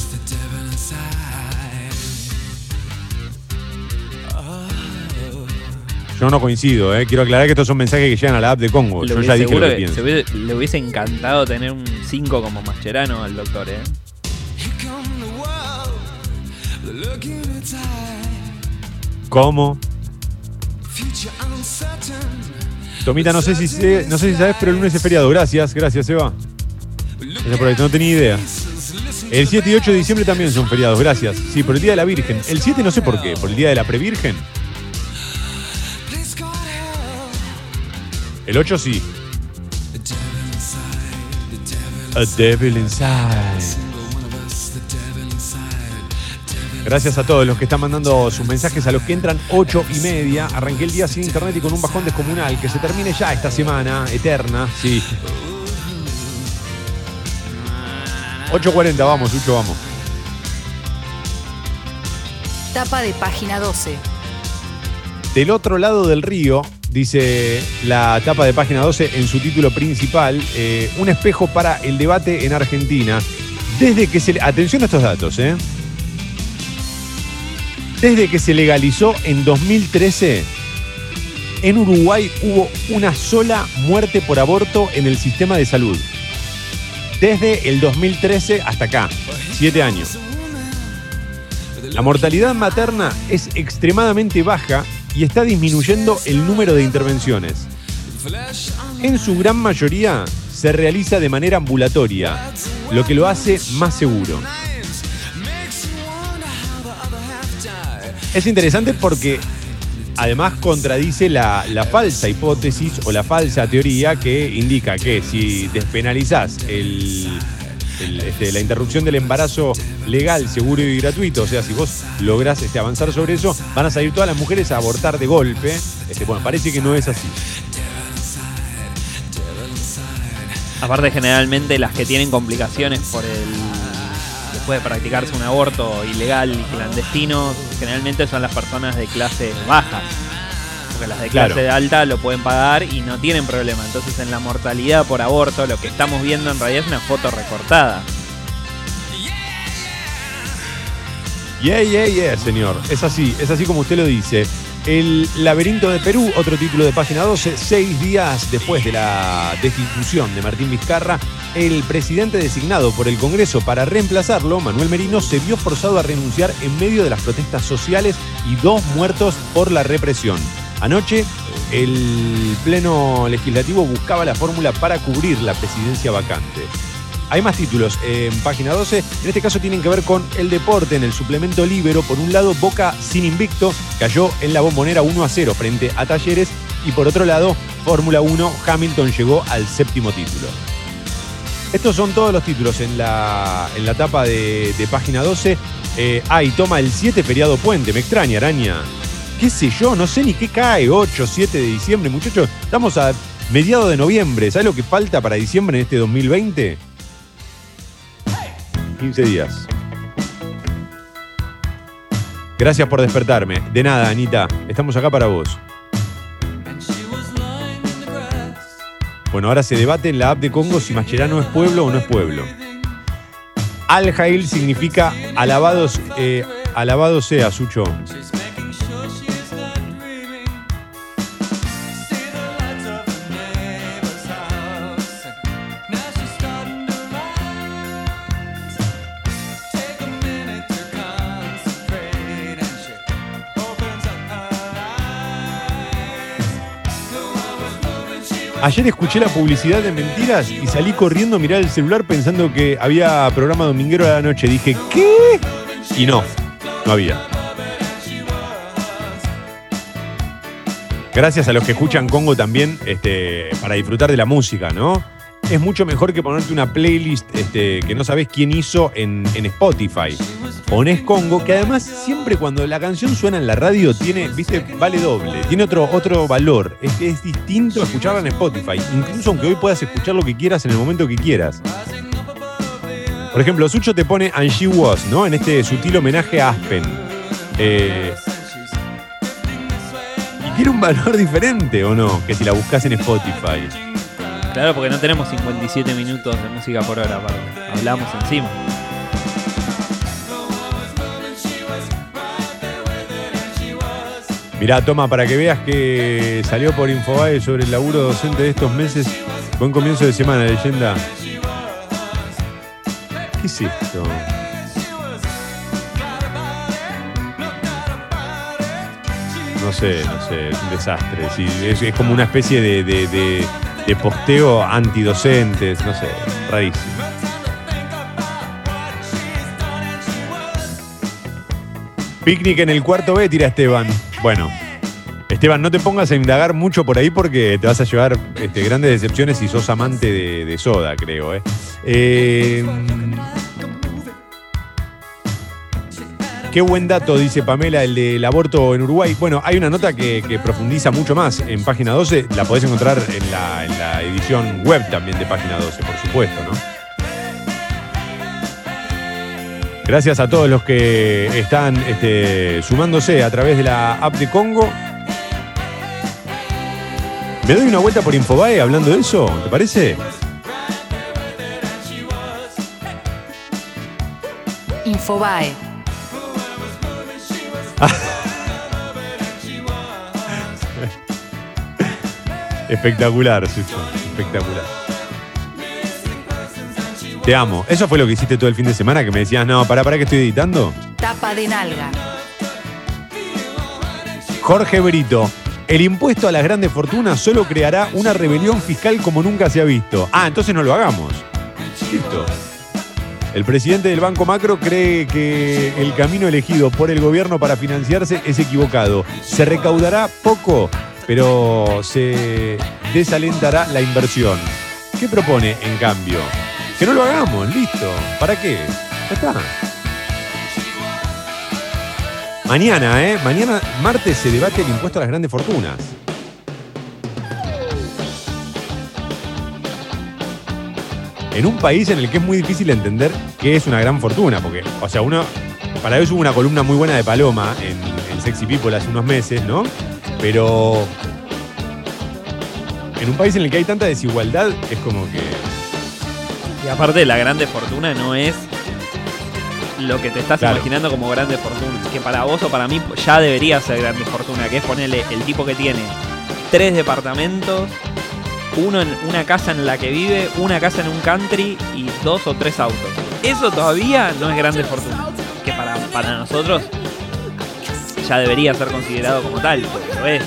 Yo no coincido, ¿eh? Quiero aclarar que estos son mensajes que llegan a la app de Congo. Le Yo hubiese- ya dije lo que que pienso. se hubiese- le hubiese encantado tener un 5 como Mascherano al doctor, ¿eh? ¿Cómo? Tomita, no sé si sé- no sé si sabes, pero el lunes es feriado. Gracias, gracias, Eva. Gracias por no tenía idea. El 7 y 8 de diciembre también son feriados, gracias. Sí, por el Día de la Virgen. El 7 no sé por qué, por el Día de la Previrgen. El 8 sí. A devil inside. Gracias a todos los que están mandando sus mensajes, a los que entran 8 y media. Arranqué el día sin internet y con un bajón descomunal. Que se termine ya esta semana, eterna. Sí. 8.40, vamos, Ucho, vamos. Tapa de página 12. Del otro lado del río, dice la tapa de página 12 en su título principal, eh, un espejo para el debate en Argentina. Desde que se... le- Atención a estos datos, ¿eh? Desde que se legalizó en 2013, en Uruguay hubo una sola muerte por aborto en el sistema de salud. Desde el 2013 hasta acá, siete años. La mortalidad materna es extremadamente baja y está disminuyendo el número de intervenciones. En su gran mayoría se realiza de manera ambulatoria, lo que lo hace más seguro. Es interesante porque además contradice la, falsa hipótesis o la falsa teoría que indica que si despenalizás este, la interrupción del embarazo legal, seguro y gratuito, o sea, si vos lográs este, avanzar sobre eso, van a salir todas las mujeres a abortar de golpe. Este, bueno, parece que no es así. Aparte, generalmente las que tienen complicaciones por el. Después de practicarse un aborto ilegal y clandestino, generalmente son las personas de clase baja. Porque las de Claro. clase alta lo pueden pagar y no tienen problema. Entonces, en la mortalidad por aborto, lo que estamos viendo en realidad es una foto recortada. Yeah, yeah, yeah, señor. Es así, es así como usted lo dice. El laberinto de Perú, otro título de página 12, seis días después de la destitución de Martín Vizcarra, el presidente designado por el Congreso para reemplazarlo, Manuel Merino, se vio forzado a renunciar en medio de las protestas sociales y dos muertos por la represión. Anoche, el Pleno Legislativo buscaba la fórmula para cubrir la presidencia vacante. Hay más títulos en página 12. En este caso tienen que ver con el deporte en el suplemento Libero. Por un lado, Boca sin invicto cayó en la bombonera 1 a 0 frente a Talleres. Y por otro lado, Fórmula 1, Hamilton llegó al séptimo título. Estos son todos los títulos en la, en la tapa de, de página 12. Eh, toma el 7 feriado puente. Me extraña, araña. ¿Qué sé yo? No sé ni qué cae. 8, 7 de diciembre, muchachos. Estamos a mediados de noviembre. ¿Sabes lo que falta para diciembre en este 2020? 15 días. Gracias por despertarme. De nada, Anita. Estamos acá para vos. Bueno, ahora se debate en la app de Congo si Mascherano es pueblo o no es pueblo. Al Jail significa alabados, eh, alabado sea, Sucho. Ayer escuché la publicidad de mentiras y salí corriendo a mirar el celular pensando que había programa dominguero a la noche. Dije, ¿qué? Y no, no había. Gracias a los que escuchan Congo también este, para disfrutar de la música, ¿no? Es mucho mejor que ponerte una playlist este, que no sabes quién hizo en, en Spotify. Ponés Congo, que además siempre cuando la canción suena en la radio tiene, viste, vale doble, tiene otro, otro valor. Es, es distinto escucharla en Spotify, incluso aunque hoy puedas escuchar lo que quieras en el momento que quieras. Por ejemplo, Sucho te pone And She Was, ¿no? En este sutil homenaje a Aspen. Eh, y tiene un valor diferente, ¿o no? Que si la buscas en Spotify. Claro, porque no tenemos 57 minutos de música por hora, aparte. Hablamos encima. Mirá, toma, para que veas que salió por Infobae sobre el laburo docente de estos meses. Buen comienzo de semana, leyenda. ¿Qué es esto? No sé, no sé, es un desastre. Es, como una especie de- de posteo antidocentes, no sé, rarísimo. Picnic en el cuarto B, tira Esteban. Bueno, Esteban, no te pongas a indagar mucho por ahí porque te vas a llevar este, grandes decepciones si sos amante de, soda, creo. ¿eh? Eh, Qué buen dato, dice Pamela, el del aborto en Uruguay. Bueno, hay una nota que, profundiza mucho más en página 12. La podés encontrar en la, en la edición web también de página 12, por supuesto, ¿no? Gracias a todos los que están este, sumándose a través de la app de Congo. ¿Me doy una vuelta por Infobae hablando de eso? ¿Te parece? Infobae. Espectacular, Sucho. Espectacular. Te amo. ¿Eso fue lo que hiciste todo el fin de semana? Que me decías, no, para, para que estoy editando. Tapa de nalga. Jorge Brito. El impuesto a las grandes fortunas solo creará una rebelión fiscal como nunca se ha visto. Ah, entonces no lo hagamos. Listo. El presidente del Banco Macro cree que el camino elegido por el gobierno para financiarse es equivocado. Se recaudará poco, pero se desalentará la inversión. ¿Qué propone, en cambio? Que no lo hagamos, listo. ¿Para qué? Ya está. Mañana, ¿eh? Mañana, martes, se debate el impuesto a las grandes fortunas. En un país en el que es muy difícil entender qué es una gran fortuna, porque, o sea, uno. Para eso hubo una columna muy buena de Paloma en, en Sexy People hace unos meses, ¿no? Pero. En un país en el que hay tanta desigualdad, es como que. Y aparte, la grande fortuna no es lo que te estás Claro. imaginando como grande fortuna. Que para vos o para mí ya debería ser grande fortuna, que es ponerle el tipo que tiene tres departamentos, uno en una casa en la que vive, una casa en un country y dos o tres autos. Eso todavía no es grande fortuna. Que para, para nosotros ya debería ser considerado como tal, lo es.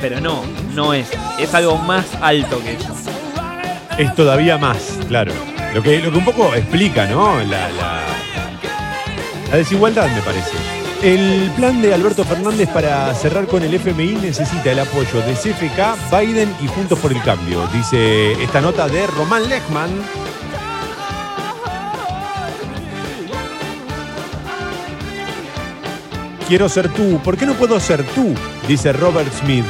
Pero no, no es. Es algo más alto que eso. es todavía más, claro. Lo que, lo que un poco explica, ¿no? La- la desigualdad, me parece. El plan de Alberto Fernández para cerrar con el FMI necesita el apoyo de CFK, Biden y Juntos por el Cambio, dice esta nota de Román Lechman. Quiero ser tú. ¿Por qué no puedo ser tú? Dice Robert Smith.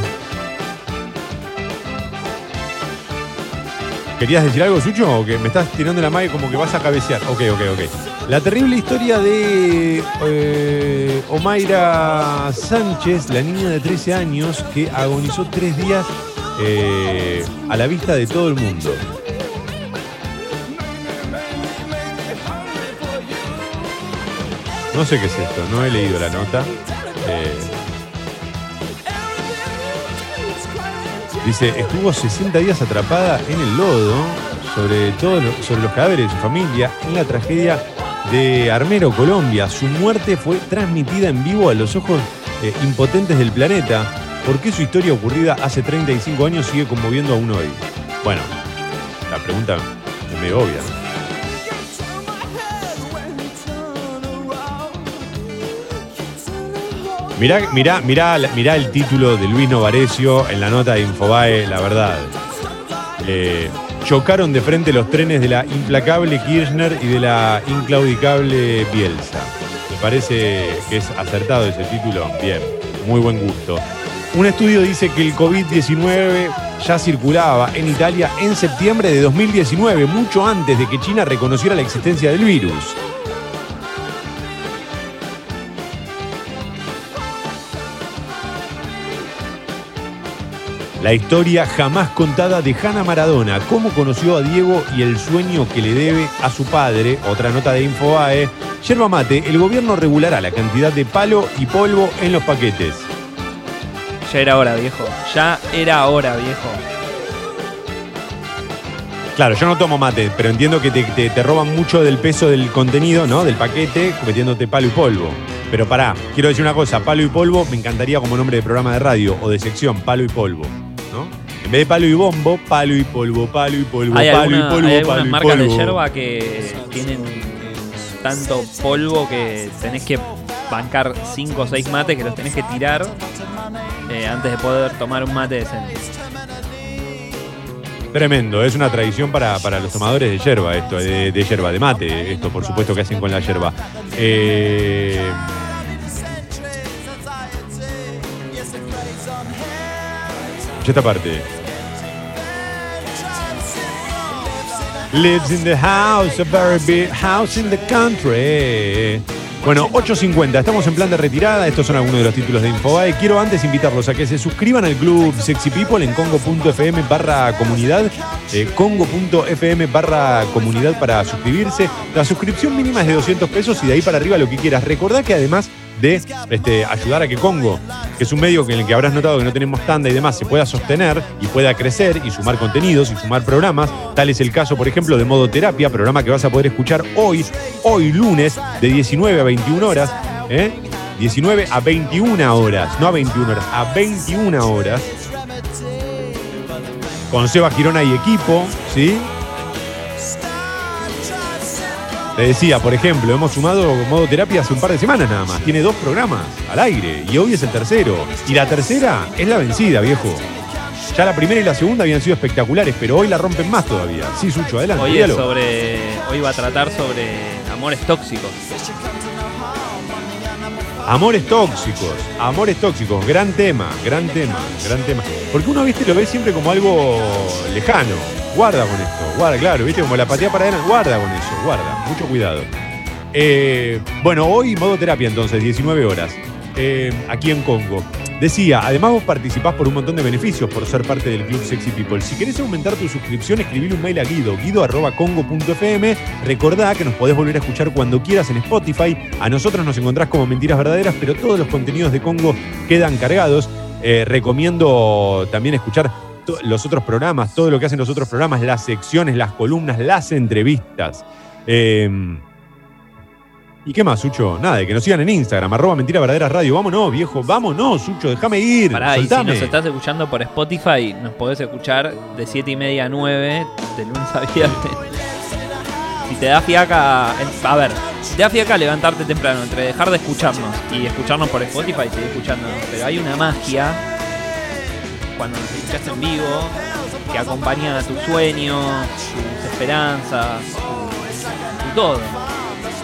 ¿Querías decir algo, Sucho? ¿O que me estás tirando la magia como que vas a cabecear? Ok, ok, ok. La terrible historia de eh, Omaira Sánchez, la niña de 13 años que agonizó tres días eh, a la vista de todo el mundo. No sé qué es esto, no he leído la nota. Eh, Dice, estuvo 60 días atrapada en el lodo, sobre todo sobre los cadáveres de su familia, en la tragedia de Armero, Colombia. Su muerte fue transmitida en vivo a los ojos eh, impotentes del planeta. ¿Por qué su historia ocurrida hace 35 años sigue conmoviendo aún hoy? Bueno, la pregunta es medio obvia. Mirá, mirá, mirá, mirá el título de Luis Novarecio en la nota de Infobae, la verdad. Eh, chocaron de frente los trenes de la implacable Kirchner y de la inclaudicable Bielsa. Me parece que es acertado ese título. Bien, muy buen gusto. Un estudio dice que el COVID-19 ya circulaba en Italia en septiembre de 2019, mucho antes de que China reconociera la existencia del virus. La historia jamás contada de Hanna Maradona, cómo conoció a Diego y el sueño que le debe a su padre. Otra nota de Infobae. Yerba mate, el gobierno regulará la cantidad de palo y polvo en los paquetes. Ya era hora, viejo. Ya era hora, viejo. Claro, yo no tomo mate, pero entiendo que te, te- te roban mucho del peso del contenido, ¿no? Del paquete, metiéndote palo y polvo. Pero pará, quiero decir una cosa, palo y polvo me encantaría como nombre de programa de radio o de sección, palo y polvo. En vez de palo y bombo, palo y polvo, palo y polvo, Hay, palo alguna- y polvo, hay palo y marcas de yerba que tienen tanto polvo que tenés que bancar 5 o 6 mates que los tenés que tirar eh, antes de poder tomar un mate decente. Tremendo, es una tradición para, para los tomadores de yerba, esto, de, de yerba, de mate, esto por supuesto que hacen con la yerba. Eh, escucha esta parte. Lives in the house, a very big house in the country. Bueno, 8.50, estamos en plan de retirada, estos son algunos de los títulos de Infobae. Quiero antes invitarlos a que se suscriban al club Sexy People en congo.fm barra comunidad, eh, congo.fm barra comunidad para suscribirse. La suscripción mínima es de 200 pesos y de ahí para arriba lo que quieras. Recordá que además de este, ayudar a que Congo, que es un medio en el que habrás notado que no tenemos tanda y demás, se pueda sostener y pueda crecer y sumar contenidos y sumar programas. Tal es el caso, por ejemplo, de Modo Terapia, programa que vas a poder escuchar hoy, hoy lunes, de 19 a 21 horas. ¿eh? 19 a 21 horas, no a 21 horas, a 21 horas. Con Seba Girona y equipo, ¿sí? Te decía, por ejemplo, hemos sumado modo terapia hace un par de semanas nada más. Tiene dos programas al aire y hoy es el tercero. Y la tercera es la vencida, viejo. Ya la primera y la segunda habían sido espectaculares, pero hoy la rompen más todavía. Sí, Sucho, adelante. Hoy, es dígalo. sobre, hoy va a tratar sobre amores tóxicos. Amores tóxicos, amores tóxicos, gran tema, gran tema, gran tema. Porque uno, viste, lo ve siempre como algo lejano. Guarda con esto, guarda, claro, viste, como la patea para adelante, guarda con eso, guarda, mucho cuidado. Eh, bueno, hoy modo terapia entonces, 19 horas, eh, aquí en Congo. Decía, además vos participás por un montón de beneficios por ser parte del Club Sexy People. Si querés aumentar tu suscripción, escribile un mail a Guido, guido.congo.fm. Recordá que nos podés volver a escuchar cuando quieras en Spotify. A nosotros nos encontrás como Mentiras Verdaderas, pero todos los contenidos de Congo quedan cargados. Eh, recomiendo también escuchar los otros programas, todo lo que hacen los otros programas, las secciones, las columnas, las entrevistas. Eh, ¿Y qué más, Sucho? Nada, de que nos sigan en Instagram, arroba mentira verdaderas radio. Vámonos, viejo, vámonos, Sucho, déjame ir. Pará, y si nos estás escuchando por Spotify, nos podés escuchar de 7 y media a 9, de lunes a viernes. Si te da fiaca. A ver, si te da fiaca levantarte temprano, entre dejar de escucharnos y escucharnos por Spotify, seguir escuchándonos. Pero hay una magia cuando nos escuchás en vivo que acompaña tus sueños, tus esperanzas, tu todo.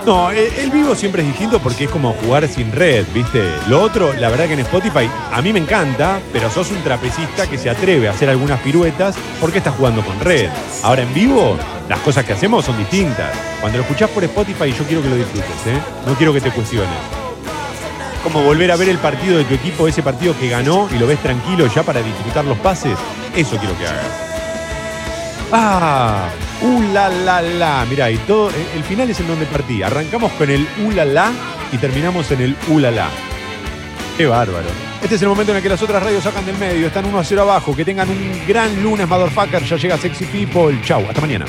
No, el, el vivo siempre es distinto porque es como jugar sin red, ¿viste? Lo otro, la verdad que en Spotify a mí me encanta, pero sos un trapecista que se atreve a hacer algunas piruetas porque estás jugando con red. Ahora en vivo, las cosas que hacemos son distintas. Cuando lo escuchás por Spotify, yo quiero que lo disfrutes, ¿eh? No quiero que te cuestiones. Como volver a ver el partido de tu equipo, ese partido que ganó y lo ves tranquilo ya para disfrutar los pases. Eso quiero que hagas. Ah, uh la la la. Mirá, y todo, el, el final es en donde partí. Arrancamos con el uh la y terminamos en el uh la. Qué bárbaro. Este es el momento en el que las otras radios sacan del medio, están 1 a 0 abajo. Que tengan un gran lunes, motherfucker. Ya llega Sexy People. Chau, hasta mañana.